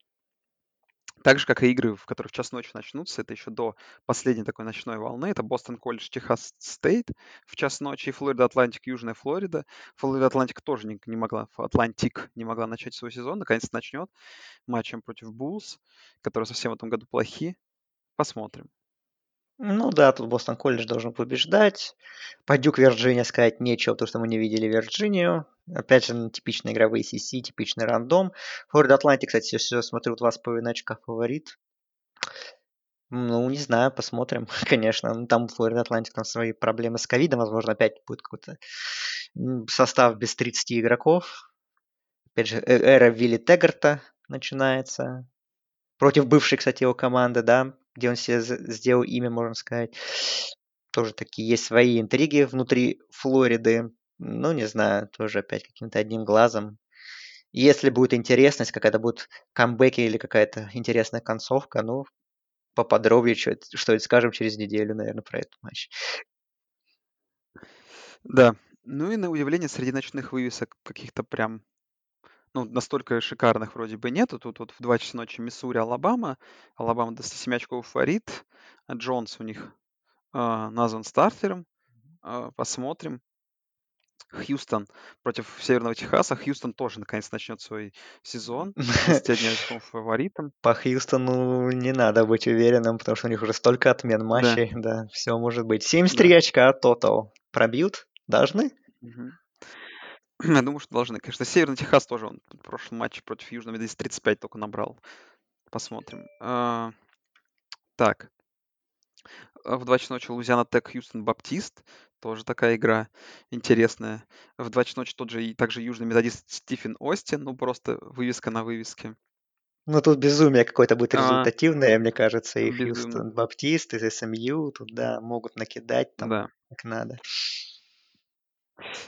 Так же, как и игры, в которых в час ночи начнутся, это еще до последней такой ночной волны. Это Бостон Колледж, Техас Стейт в час ночи и Флорида Атлантик, Южная Флорида. Флорида Атлантик тоже не, не могла, Атлантик не могла начать свой сезон. Наконец начнет матчем против Буллс, которые совсем в этом году плохи. Посмотрим. Ну да, тут Бостон колледж должен побеждать. По Дюк Вирджиния сказать нечего, потому что мы не видели Вирджинию. Опять же, ну, типичная игра в ACC, типичный рандом. Флорида Атлантик, кстати, все смотрю, два с половиной очка фаворит. Ну, не знаю, посмотрим, конечно. Ну, там Флорида Атлантик, там свои проблемы с ковидом. Возможно, опять будет какой-то состав без 30 игроков. Опять же, э, эра Вилли Теггарта начинается. Против бывшей, кстати, его команды, да, где он себе сделал имя, можно сказать. Тоже такие есть свои интриги внутри Флориды. Ну, не знаю, тоже опять каким-то одним глазом. Если будет интересность, какая-то будет камбэки или какая-то интересная концовка, ну, поподробнее что-нибудь скажем через неделю, наверное, про этот матч. Да. Ну и на удивление среди ночных вывесок каких-то прям ну, настолько шикарных вроде бы нету. Тут вот в 2 часа ночи Миссури, Алабама. Алабама до 107 очков фаворит. Джонс у них а, назван стартером. А, посмотрим. Хьюстон против Северного Техаса. Хьюстон тоже наконец начнет свой сезон. 21 очком фаворитом. По Хьюстону не надо быть уверенным, потому что у них уже столько отмен матчей. Да, да все может быть. 73 да. очка тотал. Пробьют? Должны? Угу. Я думаю, что должны. Конечно, Северный Техас тоже он в прошлом матче против Южного здесь 35 только набрал. Посмотрим. А, так. В 2 часа ночи Лузиана Тек, Хьюстон Баптист. Тоже такая игра интересная. В 2 часа ночи тот же и также южный методист Стивен Остин. Ну, просто вывеска на вывеске. Ну, тут безумие какое-то будет результативное, а, мне кажется. И безумие. Хьюстон Баптист, и СМЮ тут, да, могут накидать там, да. как надо.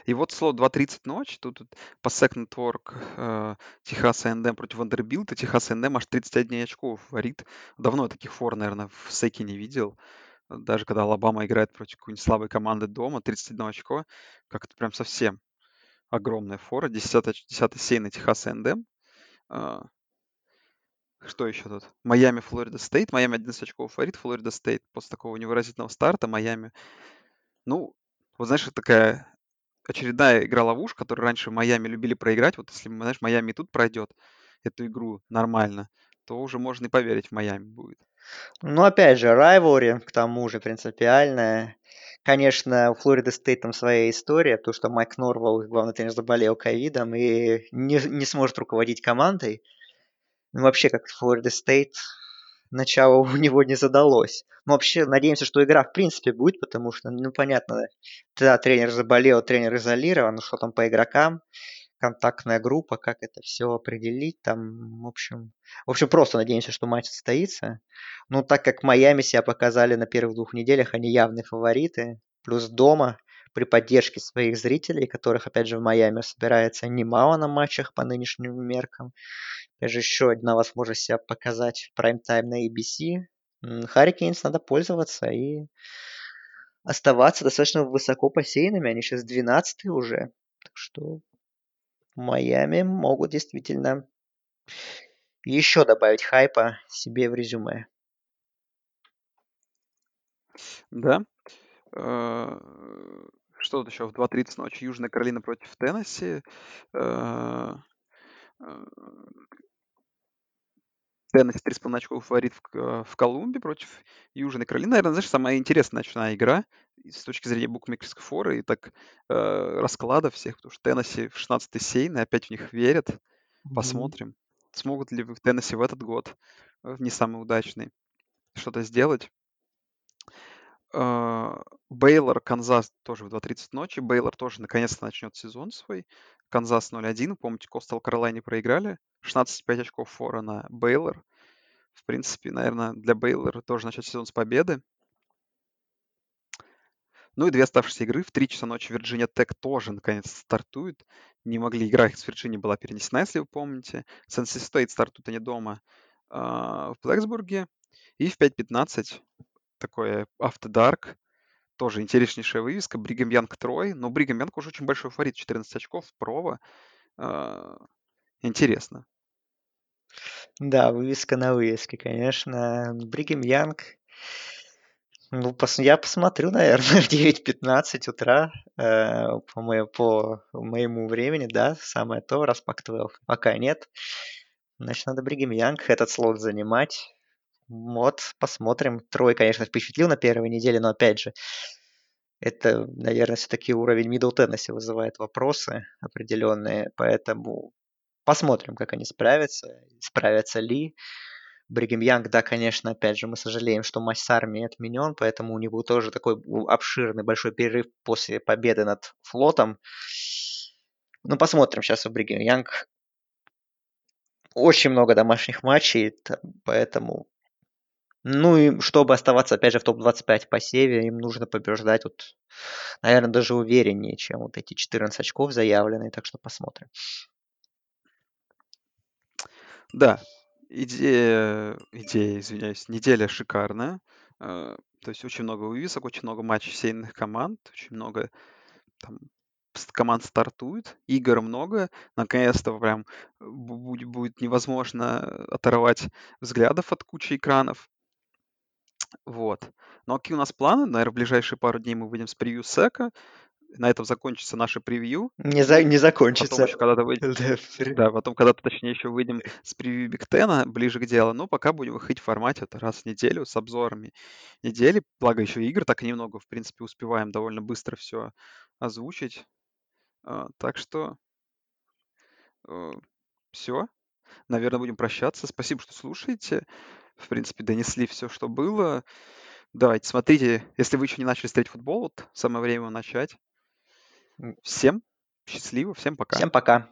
И вот слот 2.30 ночи, тут, тут по Second Network э, Техас A&M против Вандербилта. Техас A&M аж 31 очков варит. Давно я таких фор, наверное, в Секе не видел. Даже когда Алабама играет против какой-нибудь слабой команды дома, 31 очко, как-то прям совсем огромная фора. 10, 10 сеяный Техас A&M. Э, что еще тут? Майами, Флорида Стейт. Майами 11 очков фаворит. Флорида Стейт после такого невыразительного старта. Майами. Ну, вот знаешь, такая очередная игра-ловушка, которую раньше в Майами любили проиграть. Вот если, знаешь, Майами тут пройдет эту игру нормально, то уже можно и поверить в Майами будет. Ну, опять же, rivalry, к тому же, принципиальная. Конечно, у Флориды Стейт там своя история, то, что Майк Норвелл, главный тренер, заболел ковидом и не, не сможет руководить командой. Ну, вообще, как Флорида Стейт, начало у него не задалось. Но вообще надеемся, что игра в принципе будет, потому что, ну, понятно, да, тренер заболел, тренер изолирован, ну, что там по игрокам, контактная группа, как это все определить, там, в общем, в общем, просто надеемся, что матч состоится. Ну, так как Майами себя показали на первых двух неделях, они явные фавориты, плюс дома, при поддержке своих зрителей, которых, опять же, в Майами собирается немало на матчах по нынешним меркам. Опять же, еще одна возможность себя показать в прайм-тайм на ABC. Харрикейнс надо пользоваться и оставаться достаточно высоко посеянными. Они сейчас 12 уже. Так что Майами могут действительно еще добавить хайпа себе в резюме. Да. Э, что тут еще в 2.30 ночи? Южная Каролина против Теннесси. Э, э, Теннесси 3,5 очков фаворит в, в Колумбии против Южной Каролины. Наверное, знаешь, самая интересная ночная игра с точки зрения букмекерской форы и так э, расклада всех, потому что Теннесси в 16-й сейн, и опять в них верят. Mm-hmm. Посмотрим, смогут ли в Теннесси в этот год, в не самый удачный, что-то сделать. Бейлор, Канзас тоже в 2.30 ночи. Бейлор тоже наконец-то начнет сезон свой. Канзас 0-1. Помните, Костел Каролайне проиграли. 16-5 очков фора на Бейлор. В принципе, наверное, для Бейлора тоже начать сезон с победы. Ну и две оставшиеся игры. В 3 часа ночи Вирджиния Тек тоже наконец стартует. Не могли, игра их с Вирджинией была перенесена, если вы помните. с NC State стартуют они дома э, в Блэксбурге. И в 5.15 такое After Dark. Тоже интереснейшая вывеска. Бригам Янг Трой. Но Бригам Янг уже очень большой фаворит. 14 очков. Прово. Э, интересно. Да, вывеска на вывеске, конечно. Бригам Янг ну, пос, я посмотрю, наверное, в 9.15 утра э, по, мо- по моему времени, да, самое то, раз пак 12 пока нет. Значит, надо Бригем Янг этот слот занимать. Вот, посмотрим. Трой, конечно, впечатлил на первой неделе, но опять же, это, наверное, все-таки уровень Middle Tennessee вызывает вопросы определенные, поэтому посмотрим, как они справятся, справятся ли. Бригем Янг, да, конечно, опять же, мы сожалеем, что матч с армией отменен, поэтому у него тоже такой обширный большой перерыв после победы над флотом. Ну, посмотрим сейчас у Бригем Янг. Очень много домашних матчей, поэтому... Ну и чтобы оставаться, опять же, в топ-25 по севе, им нужно побеждать, вот, наверное, даже увереннее, чем вот эти 14 очков заявленные, так что посмотрим. Да, Идея, идея, извиняюсь, неделя шикарная. Э, то есть очень много вывесок, очень много матчей сейных команд, очень много там команд стартует, игр много. Наконец-то прям будет, будет невозможно оторвать взглядов от кучи экранов. Вот. Ну, какие у нас планы? Наверное, в ближайшие пару дней мы выйдем с превью Сека на этом закончится наше превью. Не, за, не закончится. Потом еще когда-то выйдем. да, потом когда-то, точнее, еще выйдем с превью Биг Тена ближе к делу. Но пока будем выходить в формате это раз в неделю с обзорами недели. Благо еще игр так немного, в принципе, успеваем довольно быстро все озвучить. А, так что э, все. Наверное, будем прощаться. Спасибо, что слушаете. В принципе, донесли все, что было. Давайте, смотрите, если вы еще не начали смотреть футбол, вот самое время начать. Всем счастливо, всем пока. Всем пока.